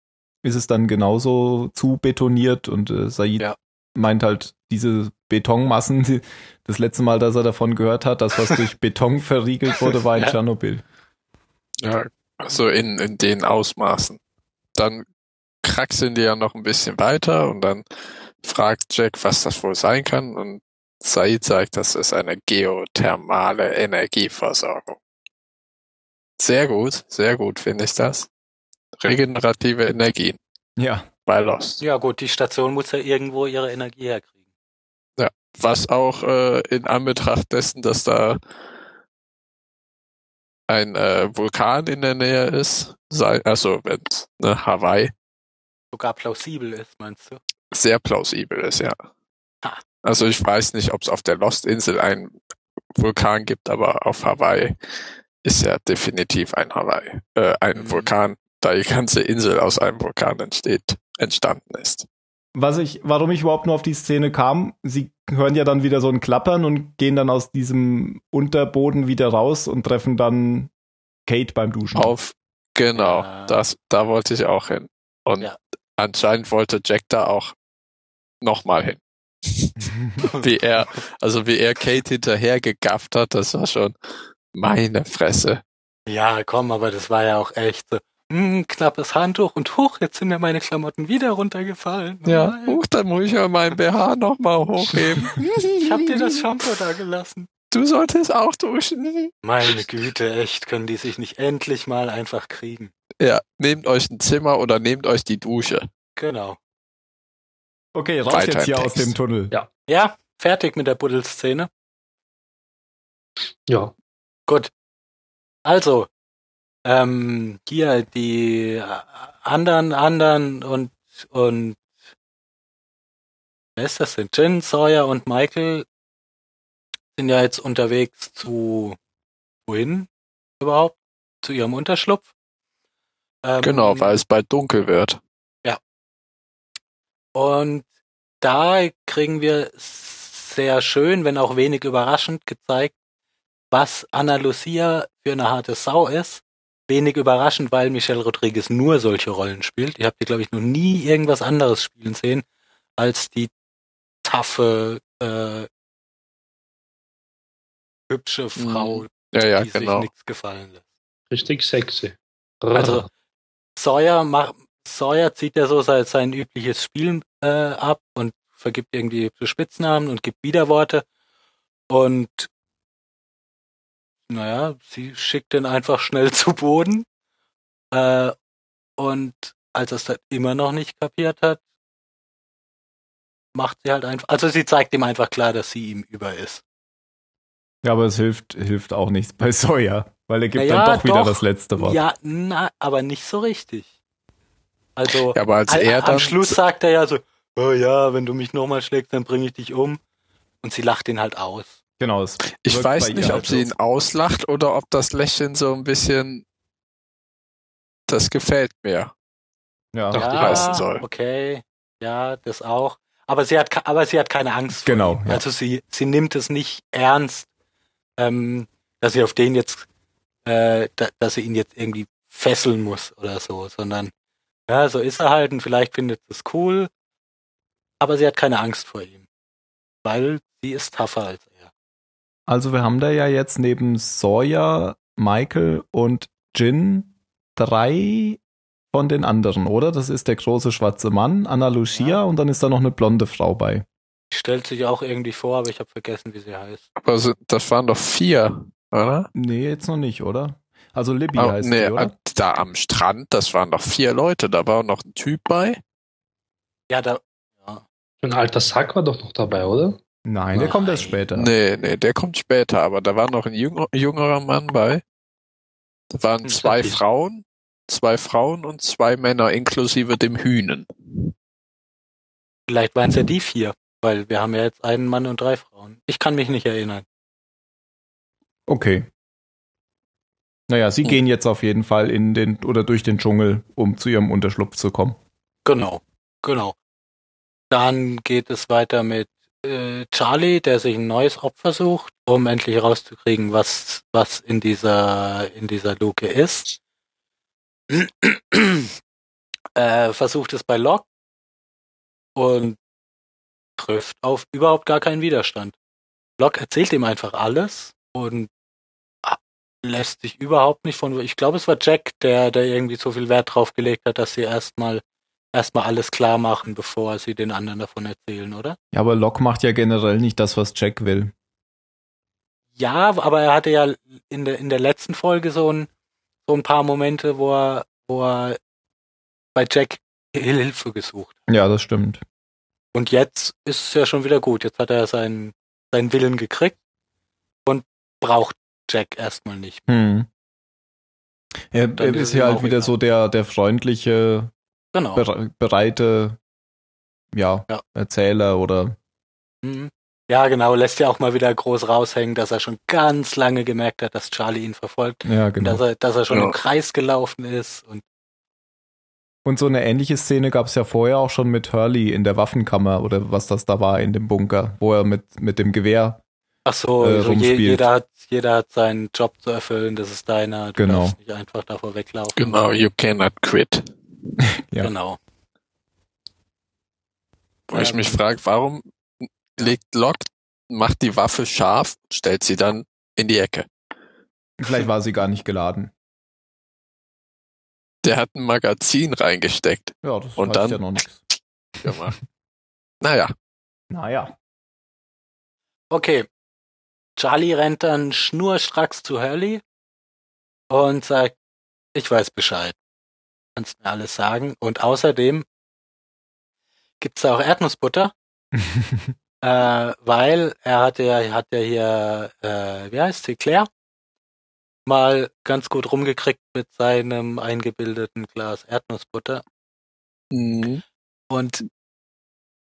ist es dann genauso zu betoniert und äh, Said Ja. meint halt, diese Betonmassen, das letzte Mal, dass er davon gehört hat, das, was durch Beton verriegelt wurde, war in Ja. Tschernobyl. Ja, also in, in den Ausmaßen. Dann kraxeln die ja noch ein bisschen weiter und dann fragt Jack, was das wohl sein kann und Said sagt, das ist eine geothermale Energieversorgung. Sehr gut, sehr gut finde ich das. Regenerative Energien Ja. bei Lost. Ja gut, die Station muss ja irgendwo ihre Energie herkriegen. Was auch äh, in Anbetracht dessen, dass da ein äh, Vulkan in der Nähe ist, sei, also wenn ne, Hawaii, Sogar plausibel ist, meinst du? sehr plausibel ist, ja. Ah. Also ich weiß nicht, ob es auf der Lost-Insel einen Vulkan gibt, aber auf Hawaii ist ja definitiv ein Hawaii, äh, ein Mhm. Vulkan, da die ganze Insel aus einem Vulkan entsteht, entstanden ist. Was ich, warum ich überhaupt nur auf die Szene kam, sie hören ja dann wieder so ein Klappern und gehen dann aus diesem Unterboden wieder raus und treffen dann Kate beim Duschen. Auf, genau, Ja. das, da wollte ich auch hin. Und Ja. anscheinend wollte Jack da auch nochmal hin. Wie er, also wie er Kate hinterher gegafft hat, das war schon meine Fresse. Ja, komm, aber das war ja auch echt so. Hm, knappes Handtuch und hoch, jetzt sind mir meine Klamotten wieder runtergefallen. Oh Ja, nein. huch, dann muss ich ja meinen BH nochmal hochheben. Ich hab dir das Shampoo da gelassen. Du solltest auch duschen. Meine Güte, echt, können die sich nicht endlich mal einfach kriegen. Ja, nehmt euch ein Zimmer oder nehmt euch die Dusche. Genau. Okay, raus Weiter jetzt hier aus dem Tunnel. Ja. Ja, fertig mit der Buddelszene. Ja. Gut. Also, ähm, hier die äh, anderen, anderen und, und, wer ist das denn? Jin, Sawyer und Michael sind ja jetzt unterwegs zu, wohin überhaupt? Zu ihrem Unterschlupf. Ähm, Genau, weil es bald dunkel wird. Und da kriegen wir sehr schön, wenn auch wenig überraschend gezeigt, was Anna Lucia für eine harte Sau ist. Wenig überraschend, weil Michelle Rodriguez nur solche Rollen spielt. Ihr habt ihr, glaube ich, noch nie irgendwas anderes spielen sehen als die taffe, äh, hübsche Frau, Ja, ja, die genau. sich nichts gefallen lässt. Richtig sexy. Also Sawyer macht Sawyer zieht ja so sein, sein übliches Spiel äh, ab und vergibt irgendwie Spitznamen und gibt Widerworte und naja, sie schickt den einfach schnell zu Boden äh, und als er es dann immer noch nicht kapiert hat, macht sie halt einfach, also sie zeigt ihm einfach klar, dass sie ihm über ist. Ja, aber es hilft, hilft auch nichts bei Sawyer, weil er gibt Naja, dann doch wieder doch. das letzte Wort. Ja, na, aber nicht so richtig. Also Ja, aber als Al- er dann Am Schluss sagt er ja so, oh ja, wenn du mich nochmal schlägst, dann bringe ich dich um. Und sie lacht ihn halt aus. Genau. es Ich weiß nicht, ob halt sie so. ihn auslacht oder ob das Lächeln so ein bisschen. Das gefällt mir. Ja. Doch, die Ja. heißen soll. okay, ja, das auch. Aber sie hat, aber sie hat keine Angst. vor Genau, ihm. ja. Also sie, sie nimmt es nicht ernst, ähm, dass sie auf den jetzt, äh, da, dass sie ihn jetzt irgendwie fesseln muss oder so, sondern ja, so ist er halt und vielleicht findet es cool, aber sie hat keine Angst vor ihm, weil sie ist tougher als er. Also wir haben da ja jetzt neben Sawyer, Michael und Jin drei von den anderen, oder? Das ist der große schwarze Mann, Anna Lucia Ja. und dann ist da noch eine blonde Frau bei. Stellt sich auch irgendwie vor, aber ich habe vergessen, wie sie heißt. Aber das waren doch vier, oder? Nee, jetzt noch nicht, oder? Also Libby Oh, heißt nee, die, oder? da am Strand, das waren doch vier Leute. Da war noch ein Typ bei. Ja, da, Ein alter Sack war doch noch dabei, oder? Nein, der kommt erst Nein. später. Nee, nee, der kommt später, aber da war noch ein jünger, jüngerer Mann bei. Da waren zwei. Frauen, zwei Frauen und zwei Männer inklusive dem Hühnen. vielleicht waren es ja die vier, weil wir haben ja jetzt einen Mann und drei Frauen. Ich kann mich nicht erinnern. Okay. Naja, sie Hm. gehen jetzt auf jeden Fall in den oder durch den Dschungel, um zu ihrem Unterschlupf zu kommen. Genau, genau. Dann geht es weiter mit Charlie, der sich ein neues Opfer sucht, um endlich herauszukriegen, was was in dieser in dieser Luke ist. äh, versucht es bei Locke und trifft auf überhaupt gar keinen Widerstand. Locke erzählt ihm einfach alles und lässt sich überhaupt nicht von. Ich glaube, es war Jack, der der irgendwie so viel Wert drauf gelegt hat, dass sie erstmal erstmal alles klar machen, bevor sie den anderen davon erzählen, oder? Ja, aber Locke macht ja generell nicht das, was Jack will. Ja, aber er hatte ja in der in der letzten Folge so ein so ein paar Momente, wo er wo er bei Jack Hilfe gesucht. hat. Ja, das stimmt. Und jetzt ist es ja schon wieder gut. Jetzt hat er seinen seinen Willen gekriegt und braucht Jack erstmal nicht. mehr. Hm. Er, er ist ja halt auch wieder egal. so der, der freundliche, Genau. bere bereite, ja, Ja. Erzähler oder Mhm. Ja, genau. Lässt ja auch mal wieder groß raushängen, dass er schon ganz lange gemerkt hat, dass Charlie ihn verfolgt. ja, genau. dass er, dass er schon Ja. im Kreis gelaufen ist und Und so eine ähnliche Szene gab es ja vorher auch schon mit Hurley in der Waffenkammer oder was das da war in dem Bunker, wo er mit, mit dem Gewehr. ach so, Äh, so je, jeder hat jeder hat seinen Job zu erfüllen, das ist deiner, du Genau. darfst nicht einfach davor weglaufen. Genau, you cannot quit. Ja. Genau. Wo ich Ähm. mich frage, warum legt Locke, macht die Waffe scharf und stellt sie dann in die Ecke? Vielleicht war sie gar nicht geladen. Der hat ein Magazin reingesteckt Ja, das Und heißt dann- ja noch nichts. gemacht. naja, Naja. Okay. Charlie rennt dann schnurstracks zu Hurley und sagt, ich weiß Bescheid. Kannst mir alles sagen. Und außerdem gibt's da auch Erdnussbutter, äh, weil er hatte ja, hat ja hier, äh, wie heißt sie, Claire, mal ganz gut rumgekriegt mit seinem eingebildeten Glas Erdnussbutter. Mhm. Und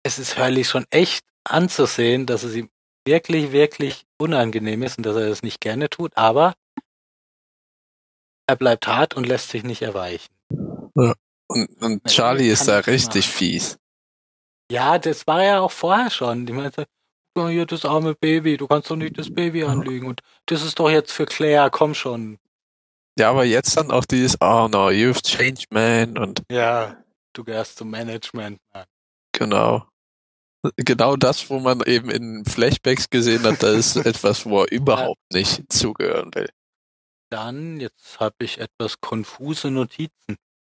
es ist Hurley schon echt anzusehen, dass es ihm wirklich, wirklich unangenehm ist und dass er das nicht gerne tut, aber er bleibt hart und lässt sich nicht erweichen. Und, und Charlie ist da richtig machen. fies. Ja, das war ja auch vorher schon. Die meinte, oh, hier das arme Baby, du kannst doch nicht das Baby anlügen und das ist doch jetzt für Claire, komm schon. Ja, aber jetzt dann auch dieses, oh no, you've changed, man. Und Ja, du gehörst zum Management. Mann. genau. Genau das, wo man eben in Flashbacks gesehen hat, das ist etwas, wo er überhaupt nicht zugehören will. Dann, jetzt habe ich etwas konfuse Notizen.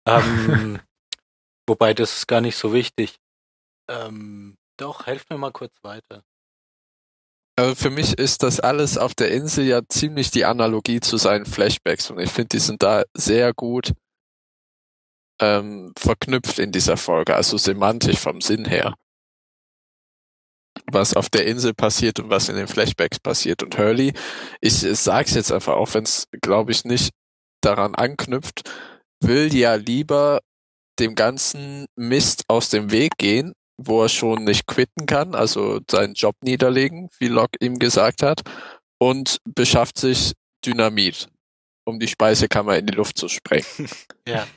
Ähm, wobei, das ist gar nicht so wichtig. Ähm, doch, helft mir mal kurz weiter. Also für mich ist das alles auf der Insel ja ziemlich die Analogie zu seinen Flashbacks und ich finde, die sind da sehr gut ähm, verknüpft in dieser Folge, also semantisch vom Sinn her. Was auf der Insel passiert und was in den Flashbacks passiert. Und Hurley, ich sag's jetzt einfach, auch wenn es, glaube ich, nicht daran anknüpft, will ja lieber dem ganzen Mist aus dem Weg gehen, wo er schon nicht quitten kann, also seinen Job niederlegen, wie Locke ihm gesagt hat, und beschafft sich Dynamit, um die Speisekammer in die Luft zu sprengen. Ja.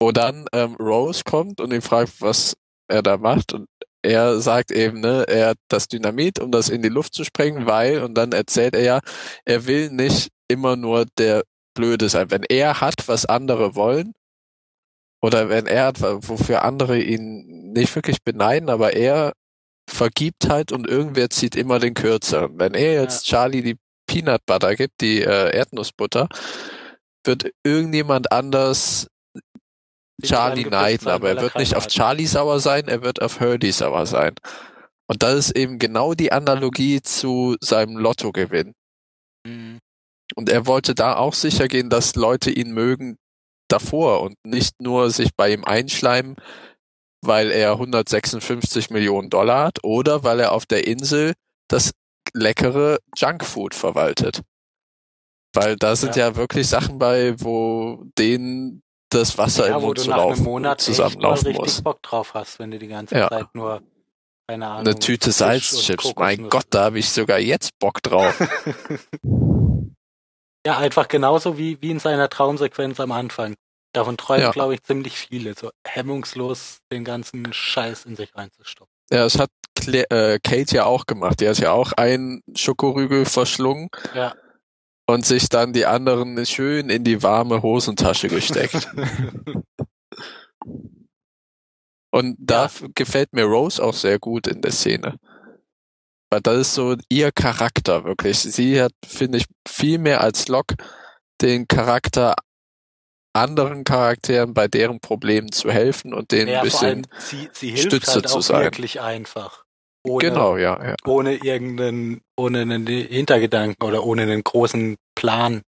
Wo dann ähm, Rose kommt und ihn fragt, was er da macht und er sagt eben, ne, er hat das Dynamit, um das in die Luft zu sprengen, weil, und dann erzählt er ja, er will nicht immer nur der Blöde sein. Wenn er hat, was andere wollen, oder wenn er hat, wofür andere ihn nicht wirklich beneiden, aber er vergibt halt und irgendwer zieht immer den Kürzeren. Wenn er jetzt Charlie die Peanut Butter gibt, die äh, Erdnussbutter, wird irgendjemand anders Den Charlie neiden, aber er wird nicht auf. Charlie sauer sein, er wird auf Hurley sauer sein. Und das ist eben genau die Analogie zu seinem Lottogewinn. Mhm. Und er wollte da auch sicher gehen, dass Leute ihn mögen davor und nicht nur sich bei ihm einschleimen, weil er 156 Millionen Dollar hat oder weil er auf der Insel das leckere Junkfood verwaltet. Weil da sind ja, wirklich Sachen bei, wo denen das Wasser Ja, im wo Mund du zu nach einem laufen, Monat echt mal zusammenlaufen richtig muss. Bock drauf hast, wenn du die ganze Ja. Zeit nur, keine Ahnung. Eine Tüte Salzchips, mein Gott, da habe ich sogar jetzt Bock drauf. Ja, einfach genauso wie, wie in seiner Traumsequenz am Anfang. Davon träumen, Ja. glaube ich, ziemlich viele, so hemmungslos den ganzen Scheiß in sich reinzustopfen. Ja, das hat Cla äh, Kate ja auch gemacht. Die hat ja auch einen Schokorügel verschlungen Ja. und sich dann die anderen schön in die warme Hosentasche gesteckt. und da f- gefällt mir Rose auch sehr gut in der Szene. Weil das ist so ihr Charakter wirklich. Sie hat, finde ich, viel mehr als Locke den Charakter anderen Charakteren bei deren Problemen zu helfen und denen ja, ein vor allem, bisschen sie, sie hilft Stütze halt zu auch sein. wirklich einfach. Ohne, genau, ja, ja. ohne irgendeinen, ohne einen Hintergedanken oder ohne einen großen Plan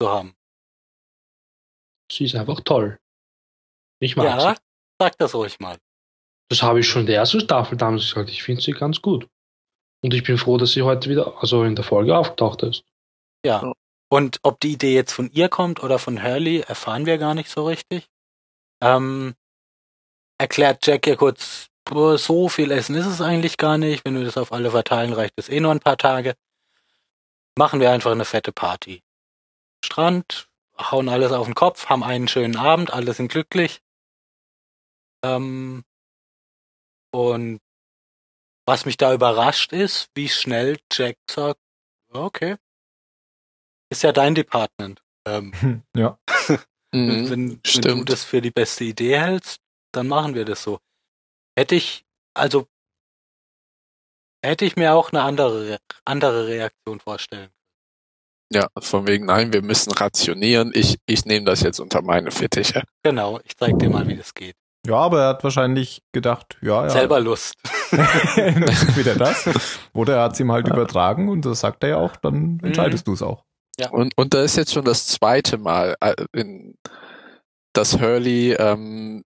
zu haben. Sie ist einfach toll. Ich mag Ja, sie. sag das ruhig mal. Das habe ich schon in der ersten Staffel damals gesagt. Ich finde sie ganz gut. Und ich bin froh, dass sie heute wieder, also in der Folge aufgetaucht ist. Ja. Ja. Und ob die Idee jetzt von ihr kommt oder von Hurley, erfahren wir gar nicht so richtig. Ähm, erklärt Jack ja kurz, "Boah, so viel Essen ist es eigentlich gar nicht. Wenn wir das auf alle verteilen, reicht es eh nur ein paar Tage. Machen wir einfach eine fette Party. Strand, hauen alles auf den Kopf, haben einen schönen Abend, alle sind glücklich. Ähm, und was mich da überrascht ist, wie schnell Jack sagt, okay, ist ja dein Department. Ähm, ja. Mhm, wenn, wenn du das für die beste Idee hältst, dann machen wir das so. Hätte ich, also hätte ich mir auch eine andere, Re- andere Reaktion vorstellen. Ja, von wegen, nein, wir müssen rationieren. Ich, ich nehme das jetzt unter meine Fittiche. Genau, ich zeig dir mal, wie das geht. Ja, aber er hat wahrscheinlich gedacht, ja, ja. Selber Lust. wieder das. Oder er hat es ihm halt übertragen und das sagt er ja auch, dann entscheidest du es auch. Und, und da ist jetzt schon das zweite Mal, äh, in, dass Hurley ähm,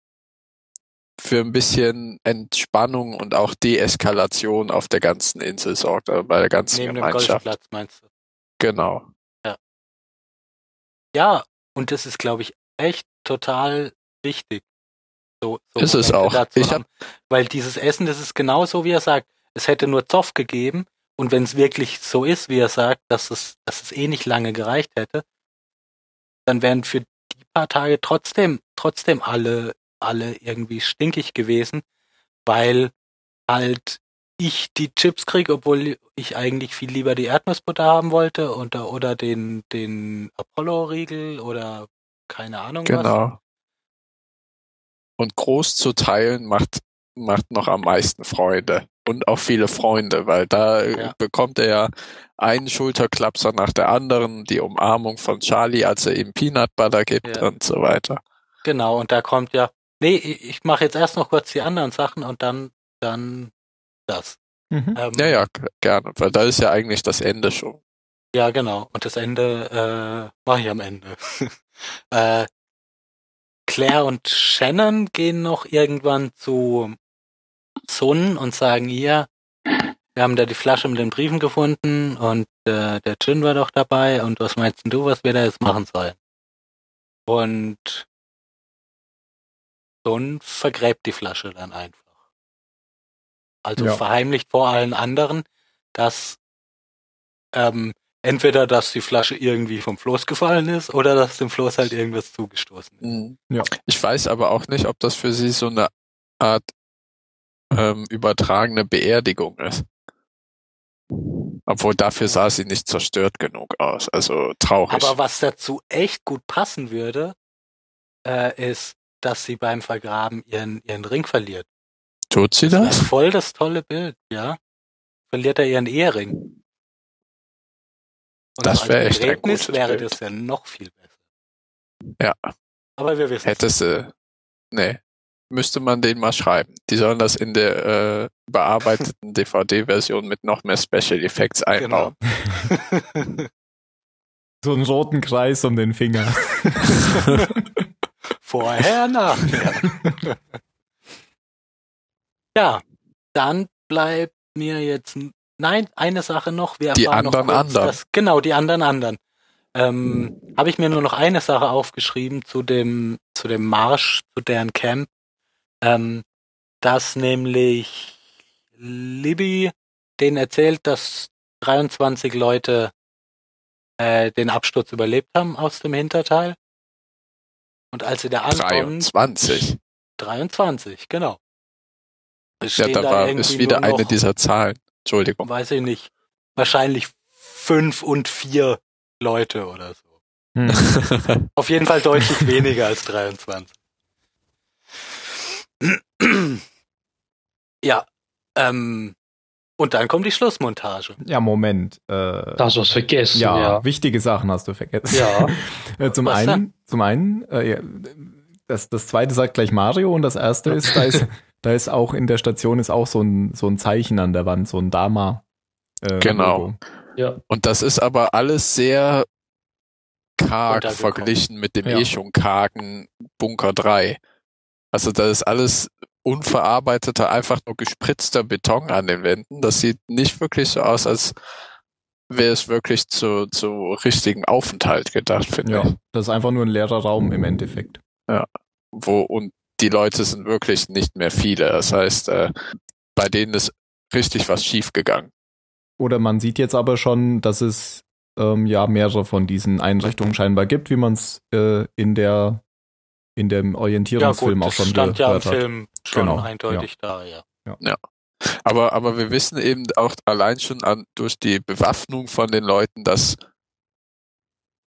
für ein bisschen Entspannung und auch Deeskalation auf der ganzen Insel sorgt, äh, bei der ganzen Neben dem Gemeinschaft. Golfplatz meinst du? Genau. Ja, und das ist, glaube ich, echt total wichtig. So, so Ist es auch. dazu Ich haben. Weil dieses Essen, das ist genauso, wie er sagt, es hätte nur Zoff gegeben. Und wenn es wirklich so ist, wie er sagt, dass es, dass es eh nicht lange gereicht hätte, dann wären für die paar Tage trotzdem, trotzdem alle, alle irgendwie stinkig gewesen, weil halt ich die Chips krieg, obwohl ich eigentlich viel lieber die Erdnussbutter haben wollte oder, oder den, den Apollo-Riegel oder keine Ahnung was. Genau. Und groß zu teilen macht, macht noch am meisten Freude. Und auch viele Freunde, weil da äh, Ja. bekommt er ja einen Schulterklapser nach der anderen, die Umarmung von Charlie, als er ihm Peanut Butter gibt Ja. und so weiter. Genau, und da kommt ja, nee, ich mache jetzt erst noch kurz die anderen Sachen und dann, dann das. Mhm. Ähm, Ja, ja, gerne, weil da ist ja eigentlich das Ende schon. Ja, genau. Und das Ende äh, mache ich am Ende. äh, Claire und Shannon gehen noch irgendwann zu Sun und sagen ihr, wir haben da die Flasche mit den Briefen gefunden und äh, der Gin war doch dabei und was meinst denn du, was wir da jetzt machen sollen? Und Person vergräbt die Flasche dann einfach. Also Ja. verheimlicht vor allen anderen, dass ähm, entweder, dass die Flasche irgendwie vom Floß gefallen ist oder dass dem Floß halt irgendwas zugestoßen ist. Mhm. Ja. Ich weiß aber auch nicht, ob das für sie so eine Art ähm, übertragene Beerdigung ist. Obwohl dafür sah sie nicht zerstört genug aus. Also traurig. Aber was dazu echt gut passen würde, äh, ist, dass sie beim Vergraben ihren, ihren Ring verliert. Tut sie Das das? ist voll das tolle Bild, ja. Verliert er ihren Ehering. Und Das so als wär echt ein gutes wäre Bild. das ja noch viel besser. Ja. Aber wir wissen Hätte sie. Nee. Müsste man den mal schreiben. Die sollen das in der äh, bearbeiteten DVD-Version mit noch mehr Special Effects Genau. einbauen. So einen roten Kreis um den Finger. Vorher, nachher. ja, dann bleibt mir jetzt, nein, eine Sache noch. Wir Die anderen noch kurz, anderen. Dass, genau, die anderen anderen. Ähm, Habe ich mir nur noch eine Sache aufgeschrieben zu dem, zu dem Marsch, zu deren Camp, ähm, dass nämlich Libby denen erzählt, dass 23 Leute äh, den Absturz überlebt haben aus dem Hinterteil. Und als sie da ankommen, 23. 23, genau. Ja, da war, ist wieder eine dieser Zahlen. Entschuldigung. weiß ich nicht, wahrscheinlich fünf und vier Leute oder so. Hm. Auf jeden Fall deutlich weniger als 23. ja, ähm, und dann kommt die Schlussmontage. Ja, Moment. Äh, Da hast du was vergessen, ja, ja. wichtige Sachen hast du vergessen. Ja. Äh, zum einen, zum einen, äh, ja, das, das zweite sagt gleich Mario und das erste ist, da ist, da ist auch in der Station ist auch so ein, so ein Zeichen an der Wand, so ein Dama. Äh, Genau. Logo. ja. Und das ist aber alles sehr karg verglichen mit dem Ja. eh schon kargen Bunker 3. Also das ist alles unverarbeiteter, einfach nur gespritzter Beton an den Wänden. Das sieht nicht wirklich so aus, als wäre es wirklich zu, zu richtigen Aufenthalt gedacht, finde Ja, ich. das ist einfach nur ein leerer Raum im Endeffekt. Wo, und die Leute sind wirklich nicht mehr viele. Das heißt, äh, bei denen ist richtig was schiefgegangen. Oder man sieht jetzt aber schon, dass es ähm, ja mehrere von diesen Einrichtungen scheinbar gibt, wie man es äh, in der in dem Ja Orientierungsfilm gut, auch das schon stand ja im. Film schon Genau, eindeutig da, ja. Aber, aber wir wissen eben auch allein schon an, durch die Bewaffnung von den Leuten, dass,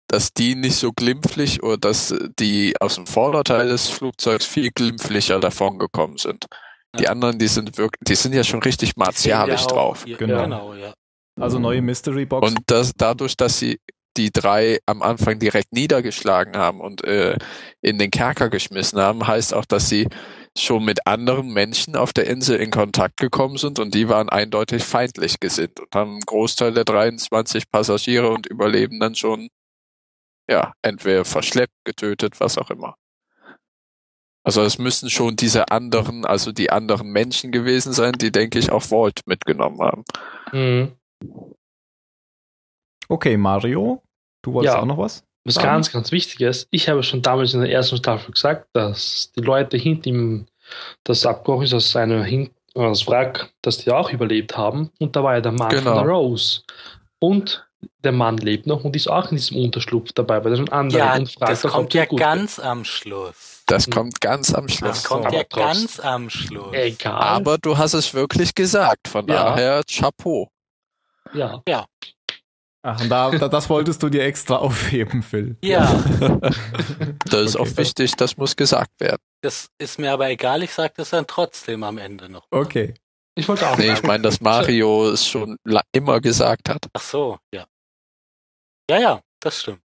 dass die nicht so glimpflich oder dass die aus dem Vorderteil des Flugzeugs viel glimpflicher davon gekommen sind. Die Ja. anderen, die sind wirklich, die sind ja schon richtig martialisch Ja, drauf. hier- Genau. genau, ja. Also neue Mystery Box. Und das, dadurch, dass sie die drei am Anfang direkt niedergeschlagen haben und äh, in den Kerker geschmissen haben, heißt auch, dass sie schon mit anderen Menschen auf der Insel in Kontakt gekommen sind und die waren eindeutig feindlich gesinnt und haben einen Großteil der 23 Passagiere und Überlebenden schon, ja, entweder verschleppt, getötet, was auch immer. Also es müssen schon diese anderen, also die anderen Menschen gewesen sein, die, denke ich, auch Vault mitgenommen haben. Mhm. Okay, Mario, du wolltest Ja. auch noch was? Was Dann- ganz, ganz wichtig ist, ich habe schon damals in der ersten Staffel gesagt, dass die Leute hinter ihm, das abgebrochen ist, das eine hin, äh, das Wrack, dass die auch überlebt haben. Und da war ja der Mann Genau. von der Rose. Und der Mann lebt noch und ist auch in diesem Unterschlupf dabei, weil er schon andere Ja, und fragt, das kommt ja gut ganz am Schluss. Das kommt ganz am Schluss. Das kommt aber ja ganz am Schluss. Egal. Aber du hast es wirklich gesagt, von Ja. daher Chapeau. ja. Ach, und da, da, das wolltest du dir extra aufheben, Phil. Ja, Das ist Okay. auch wichtig, das muss gesagt werden. das ist mir aber egal, ich sage das dann trotzdem am Ende noch. Okay. Ich wollte auch Nee, ich meine, dass Mario es schon immer gesagt hat. Ach so, ja. Ja, ja, das stimmt.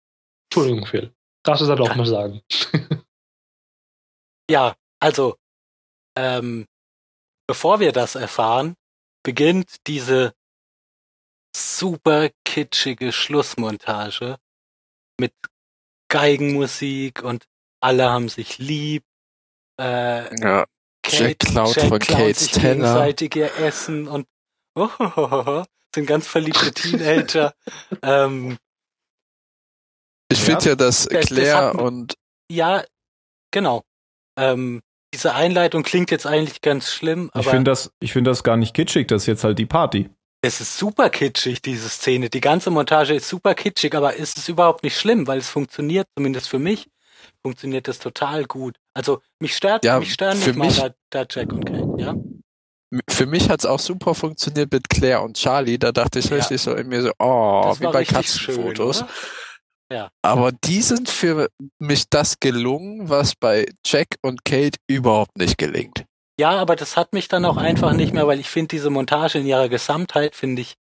Entschuldigung, Phil. Darfst du das auch mal sagen? Ja, also, ähm, bevor wir das erfahren, beginnt diese super kitschige Schlussmontage mit Geigenmusik und alle haben sich lieb. Äh, Ja. Jack klaut von Kates sich gegenseitig ihr Essen und oh, sind ganz verliebte Teenager. ähm, Ich finde ja, dass Das- das Claire hat- und ja, genau. Ähm, diese Einleitung klingt jetzt eigentlich ganz schlimm, Ich aber finde das, ich finde das gar nicht kitschig, das ist jetzt halt die Party. es ist super kitschig, diese Szene. Die ganze Montage ist super kitschig, aber es ist überhaupt nicht schlimm, weil es funktioniert, zumindest für mich, funktioniert das total gut. Also mich stört, Ja, mich stören nicht mal mich- da, da Jack und Kate, ja? Für mich hat's auch super funktioniert mit Claire und Charlie. Da dachte ich Ja. richtig so in mir so, oh, wie bei richtig schön, Katzenfotos. oder? Aber die sind für mich das gelungen, was bei Jack und Kate überhaupt nicht gelingt. Ja, aber das hat mich dann auch einfach nicht mehr, weil ich finde diese Montage in ihrer Gesamtheit finde ich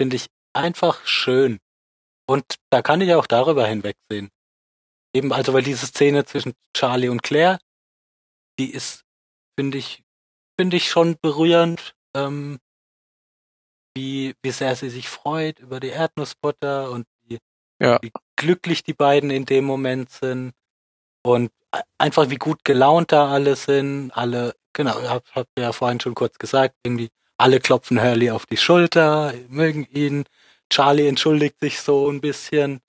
finde ich einfach schön. Und da kann ich auch darüber hinwegsehen. Eben also weil diese Szene zwischen Charlie und Claire, die ist finde ich finde ich schon berührend, ähm, wie wie sehr sie sich freut über die Erdnussbutter und wie, Ja. wie glücklich die beiden in dem Moment sind und einfach wie gut gelaunt da alle sind, alle Genau, hab, hab ja vorhin schon kurz gesagt, irgendwie alle klopfen Hurley auf die Schulter, mögen ihn. Charlie entschuldigt sich so ein bisschen.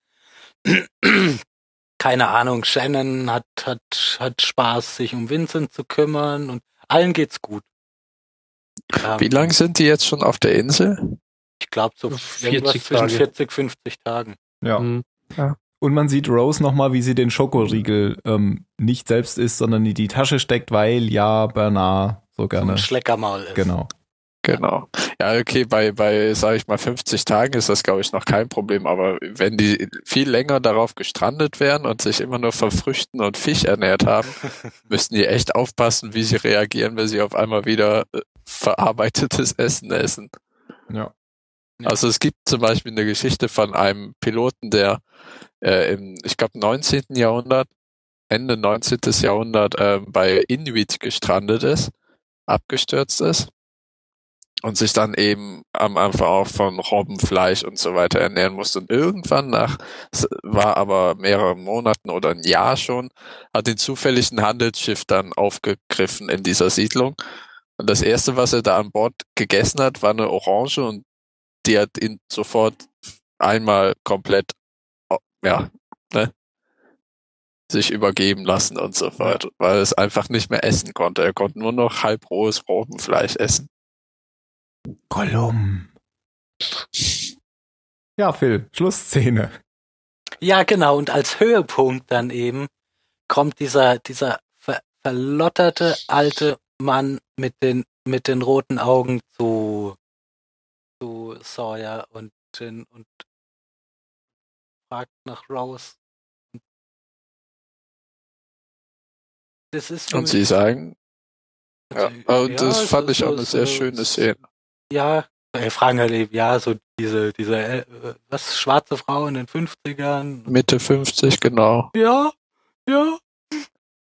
Keine Ahnung, Shannon hat, hat, hat Spaß, sich um Vincent zu kümmern und allen geht's gut. Ähm, Wie lang sind die jetzt schon auf der Insel? Ich glaube so 40 irgendwas zwischen Tage. 40, 50 Tagen. Ja. Mhm. Und man sieht Rose nochmal, wie sie den Schokoriegel ähm, nicht selbst isst, sondern in die Tasche steckt, weil ja Bernard so So gerne. ein Schleckermaul ist. Genau. Genau. Ja, okay, bei, bei, sag ich mal, 50 Tagen ist das, glaube ich, noch kein Problem, aber wenn die viel länger darauf gestrandet wären und sich immer nur von Früchten und Fisch ernährt haben, müssten die echt aufpassen, wie sie reagieren, wenn sie auf einmal wieder äh, verarbeitetes Essen essen. Ja. Ja. Also es gibt zum Beispiel eine Geschichte von einem Piloten, der äh, im, ich glaube, 19. Jahrhundert, Ende 19. Jahrhundert äh, bei Inuit gestrandet ist, abgestürzt ist und sich dann eben am Anfang auch von Robbenfleisch und so weiter ernähren musste. Und irgendwann nach, es war aber mehrere Monaten oder ein Jahr schon, hat ihn zufällig ein Handelsschiff dann aufgegriffen in dieser Siedlung. Und das erste, was er da an Bord gegessen hat, war eine Orange und die hat ihn sofort einmal komplett, oh, ja, ne, sich übergeben lassen und so fort, weil er es einfach nicht mehr essen konnte. Er konnte nur noch halbrohes Robbenfleisch essen. Gollum. Ja, Phil, Schlussszene. Ja, genau. Und als Höhepunkt dann eben kommt dieser, dieser ver verlotterte alte Mann mit den, mit den roten Augen zu, zu Sawyer und und fragt nach Rose. Das ist Und sie sagen, ja, also, und das ja, fand so- ich auch so- eine sehr so- schöne Szene. Ja, wir fragen halt eben, ja, so diese, diese, äh, was, schwarze Frau in den 50ern. Mitte 50, genau. Ja, ja.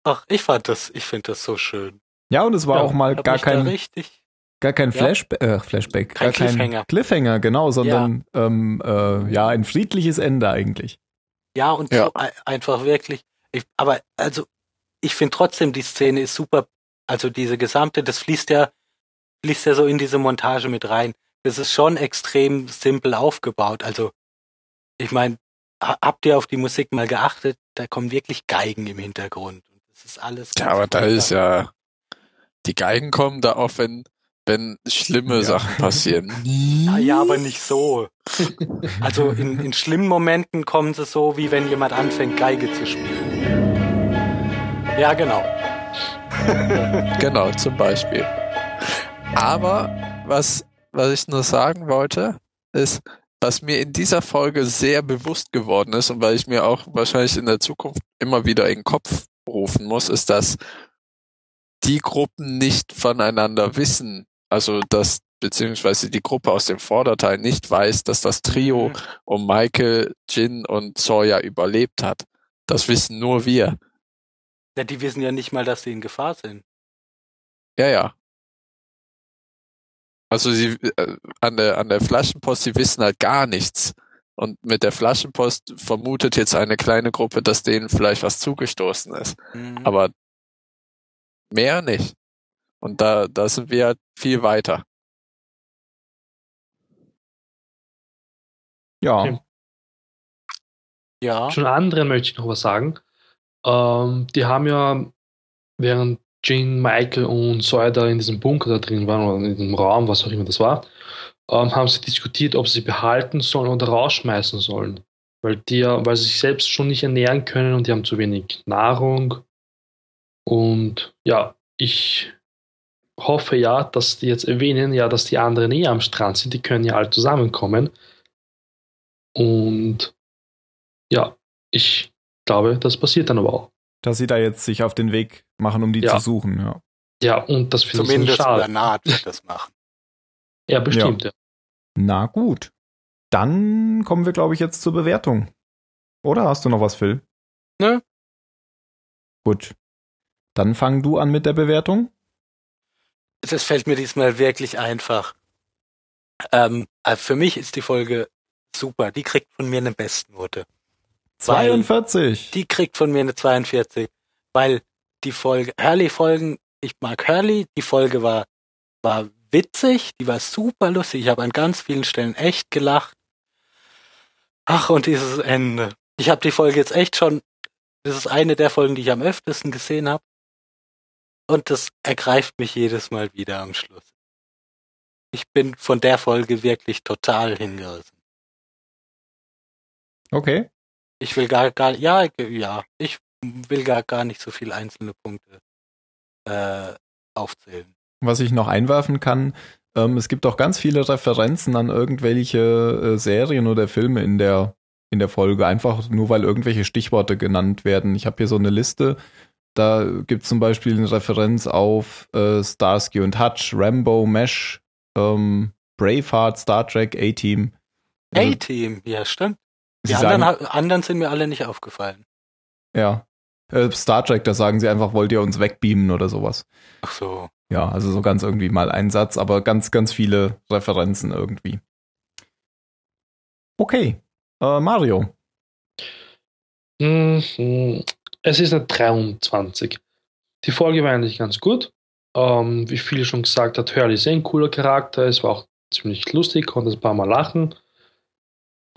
Ach, ich fand das, ich finde das so schön. Ja, und es war Ja, auch mal gar kein, richtig. gar kein Ja. Flashback, äh, Flashback, Kein gar kein Cliffhanger. Cliffhanger, genau, sondern ähm, äh, ja, ein friedliches Ende eigentlich. Ja, und Ja. so ein- einfach wirklich. Ich, aber also, ich finde trotzdem, die Szene ist super. Also diese gesamte, das fließt ja, fließt ja so in diese Montage mit rein. Das ist schon extrem simpel aufgebaut. Also, ich meine, habt ihr auf die Musik mal geachtet? Da kommen wirklich Geigen im Hintergrund. Und das ist alles. Ja, aber da ist ja, die Geigen kommen da auf, wenn, wenn schlimme Ja. Sachen passieren. Ja, ja, aber nicht so. Also in, in schlimmen Momenten kommen sie so, wie wenn jemand anfängt, Geige zu spielen. Ja, genau. Genau, zum Beispiel. Aber was, was ich nur sagen wollte, ist, was mir in dieser Folge sehr bewusst geworden ist und weil ich mir auch wahrscheinlich in der Zukunft immer wieder in den Kopf rufen muss, ist, dass die Gruppen nicht voneinander wissen, also dass beziehungsweise die Gruppe aus dem Vorderteil nicht weiß, dass das Trio Mhm. um Michael, Jin und Sawyer überlebt hat. Das wissen nur wir. Ja, die wissen ja nicht mal, dass sie in Gefahr sind. Ja, ja. Also sie äh, an der an der Flaschenpost, sie wissen halt gar nichts. Und mit der Flaschenpost vermutet jetzt eine kleine Gruppe, dass denen vielleicht was zugestoßen ist. Mhm. Aber mehr nicht. Und da, da sind wir halt viel weiter. Ja. Okay. ja. Schon anderen möchte ich noch was sagen. Ähm, die haben ja während Jean, Michael und Sawyer in diesem Bunker da drin waren oder in dem Raum, was auch immer das war, ähm, haben sie diskutiert, ob sie behalten sollen oder rausschmeißen sollen. Weil die weil sie sich selbst schon nicht ernähren können und die haben zu wenig Nahrung. Und ja, ich hoffe ja, dass die jetzt erwähnen, ja, dass die anderen eh am Strand sind, die können ja alle zusammenkommen. Und ja, ich glaube, das passiert dann aber auch. Dass sie da jetzt sich auf den Weg machen, um die Ja. zu suchen, ja. Ja, und das finde ich Zumindest schade. Bernard wird das machen. Ja, bestimmt, ja. Na gut. Dann kommen wir, glaube ich, jetzt zur Bewertung. Oder hast du noch was, Phil? Nö. Gut. Dann fang du an mit der Bewertung. Das fällt mir diesmal wirklich einfach. Ähm, also für mich ist die Folge super. Die kriegt von mir eine Bestnote. Weil- 42. Die kriegt von mir eine 42, weil die Folge, Hurley-Folgen, ich mag Hurley, die Folge war, war witzig, die war super lustig, ich habe an ganz vielen Stellen echt gelacht. Ach, und dieses Ende. Ich habe die Folge jetzt echt schon, das ist eine der Folgen, die ich am öftesten gesehen habe. Und das ergreift mich jedes Mal wieder am Schluss. Ich bin von der Folge wirklich total hingerissen. Okay. Ich will gar, gar, ja, ja, ich will gar, gar nicht so viele einzelne Punkte äh, aufzählen. Was ich noch einwerfen kann, ähm, es gibt auch ganz viele Referenzen an irgendwelche äh, Serien oder Filme in der, in der Folge, einfach nur weil irgendwelche Stichworte genannt werden. Ich habe hier so eine Liste, da gibt es zum Beispiel eine Referenz auf äh, Starsky und Hutch, Rambo, Mesh, ähm, Braveheart, Star Trek, A-Team. A-Team, ja, stimmt. Die anderen, sagen, anderen sind mir alle nicht aufgefallen. ja. Äh, Star Trek, da sagen sie einfach, wollt ihr uns wegbeamen oder sowas. Ach so. Ja, also so ganz irgendwie mal ein Satz, aber ganz, ganz viele Referenzen irgendwie. Okay. Äh, Mario. Mhm. Es ist eine 23. Die Folge war eigentlich ganz gut. Ähm, wie viele schon gesagt hat, Hurley ist eh ein cooler Charakter. Es war auch ziemlich lustig, konnte ein paar Mal lachen.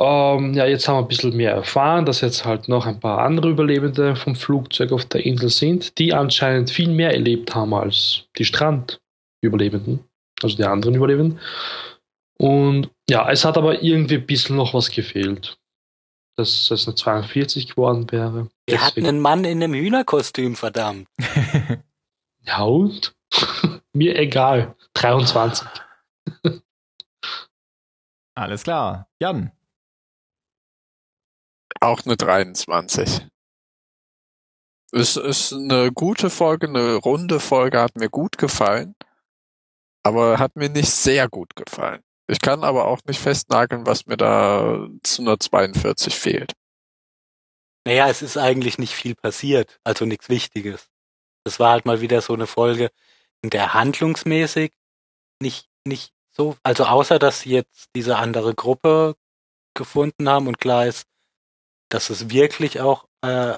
Ähm, ja, jetzt haben wir ein bisschen mehr erfahren, dass jetzt halt noch ein paar andere Überlebende vom Flugzeug auf der Insel sind, die anscheinend viel mehr erlebt haben als die Strandüberlebenden, also die anderen Überlebenden. Und ja, es hat aber irgendwie ein bisschen noch was gefehlt, dass es eine 42 geworden wäre. Wir hatten Deswegen- einen Mann in einem Hühnerkostüm, verdammt. Ja, und? Mir egal. 23. Alles klar. Jan. Auch eine 23. Es ist eine gute Folge, eine runde Folge, hat mir gut gefallen, aber hat mir nicht sehr gut gefallen. Ich kann aber auch nicht festnageln, was mir da zu einer 42 fehlt. Naja, es ist eigentlich nicht viel passiert, also nichts Wichtiges. Das war halt mal wieder so eine Folge, in der handlungsmäßig nicht, nicht so, also außer dass sie jetzt diese andere Gruppe gefunden haben und klar ist, dass es wirklich auch äh,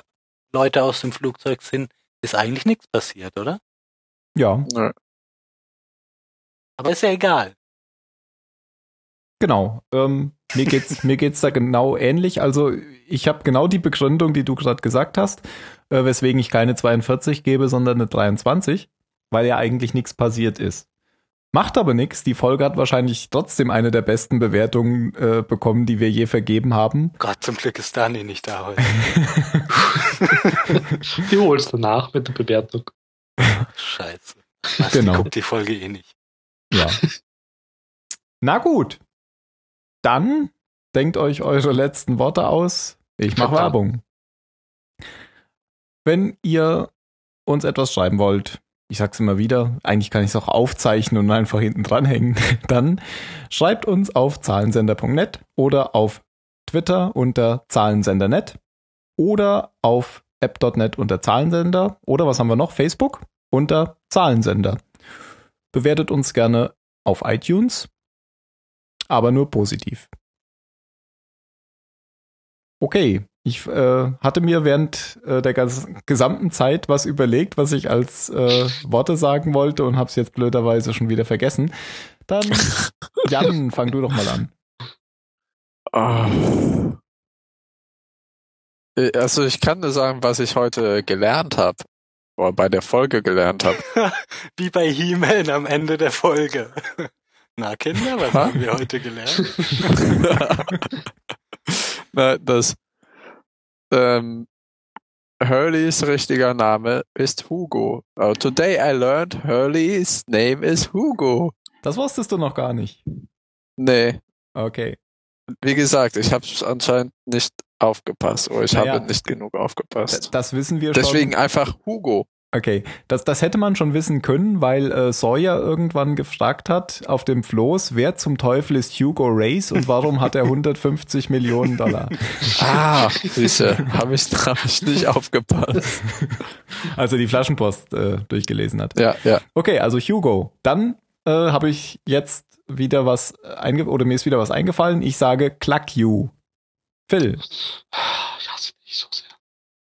Leute aus dem Flugzeug sind, ist eigentlich nichts passiert, oder? Ja, Nö. Aber ist ja egal. genau. Ähm, mir geht's, mir geht's da genau ähnlich. Also ich habe genau die Begründung, die du gerade gesagt hast, äh, weswegen ich keine 42 gebe, sondern eine 23, weil ja eigentlich nichts passiert ist. Macht aber nichts. Die Folge hat wahrscheinlich trotzdem eine der besten Bewertungen äh, bekommen, die wir je vergeben haben. Gott, zum Glück ist Dani nicht da heute. Die holst danach mit der Bewertung. Scheiße. Was, Genau. Die guckt die Folge eh nicht. Ja. Na gut. Dann denkt euch eure letzten Worte aus. Ich mache. Werbung. Wenn ihr uns etwas schreiben wollt, ich sag's immer wieder, eigentlich kann ich es auch aufzeichnen und einfach hinten dranhängen, dann schreibt uns auf zahlensender.net oder auf Twitter unter zahlensender.net oder auf app.net unter Zahlensender oder was haben wir noch? Facebook unter Zahlensender. Bewertet uns gerne auf iTunes, aber nur positiv. Okay, ich äh, hatte mir während äh, der gesamten Zeit was überlegt, was ich als äh, Worte sagen wollte und habe es jetzt blöderweise schon wieder vergessen. Dann, Jan, fang du doch mal an. Ah. Äh, Also ich kann nur sagen, was ich heute gelernt habe. Bei der Folge gelernt habe. Wie bei He-Man am Ende der Folge. Na, Kinder, was Ha? haben wir heute gelernt? Na, das ähm, Hurleys richtiger Name ist Hugo. Uh, today I learned Hurleys name is Hugo. Das wusstest du noch gar nicht. Nee, Okay. wie gesagt, ich habe anscheinend nicht aufgepasst oder ich Naja. habe nicht genug aufgepasst. Das wissen wir Deswegen schon. einfach Hugo. Okay, das, das hätte man schon wissen können, weil äh, Sawyer irgendwann gefragt hat auf dem Floß, wer zum Teufel ist Hugo Race und warum hat er 150 Millionen Dollar? Ah, siehste, habe ich, hab ich nicht aufgepasst. Als er die Flaschenpost äh, durchgelesen hat. Ja, ja. Okay, also Hugo. Dann äh, habe ich jetzt wieder was einge oder mir ist wieder was eingefallen. Ich sage Cluck You. Phil. Ich hasse dich so sehr.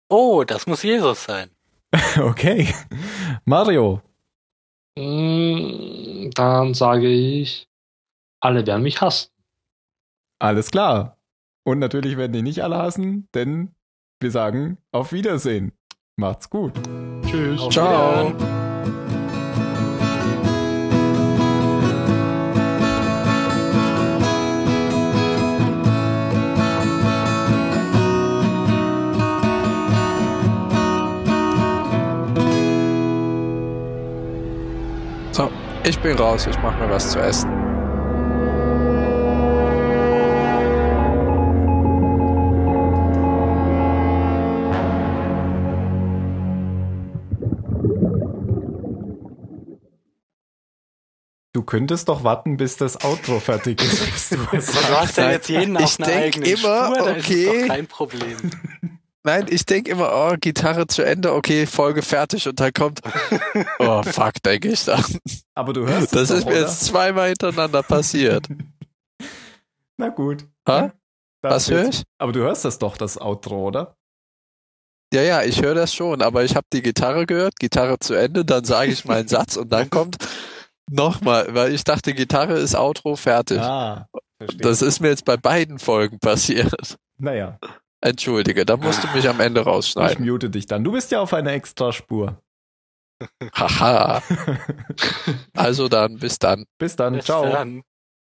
Oh, das muss Jesus sein. Okay. Mario. Mm, Dann sage ich, alle werden mich hassen. Alles klar. Und natürlich werden die nicht alle hassen, denn wir sagen auf Wiedersehen. Macht's gut. Tschüss. Auf Ciao. Ich bin raus, ich mache mir was zu essen. Du könntest doch warten, bis das Outro fertig ist. du Du hast ja jetzt jeden Ich auf einer denk eigenen immer, Spur, da ist okay. doch kein Problem. Nein, ich denke immer, oh, Gitarre zu Ende, okay, Folge fertig und dann kommt, oh fuck, denke ich dann. Aber du hörst Das es ist doch, mir oder? jetzt zweimal hintereinander passiert. Na gut. Ha? Das Was höre ich? Aber du hörst das doch, das Outro, oder? Ja, ja, ich höre das schon, aber ich habe die Gitarre gehört, Gitarre zu Ende, dann sage ich meinen Satz und dann kommt nochmal, weil ich dachte, Gitarre ist Outro fertig. Ah, verstehe. Das ist mir jetzt bei beiden Folgen passiert. naja, Entschuldige, da musst du mich am Ende ich rausschneiden. mute dich dann. Du bist ja auf einer Extraspur. Haha. Also dann, bis dann. Bis dann. Bis Ciao. dann.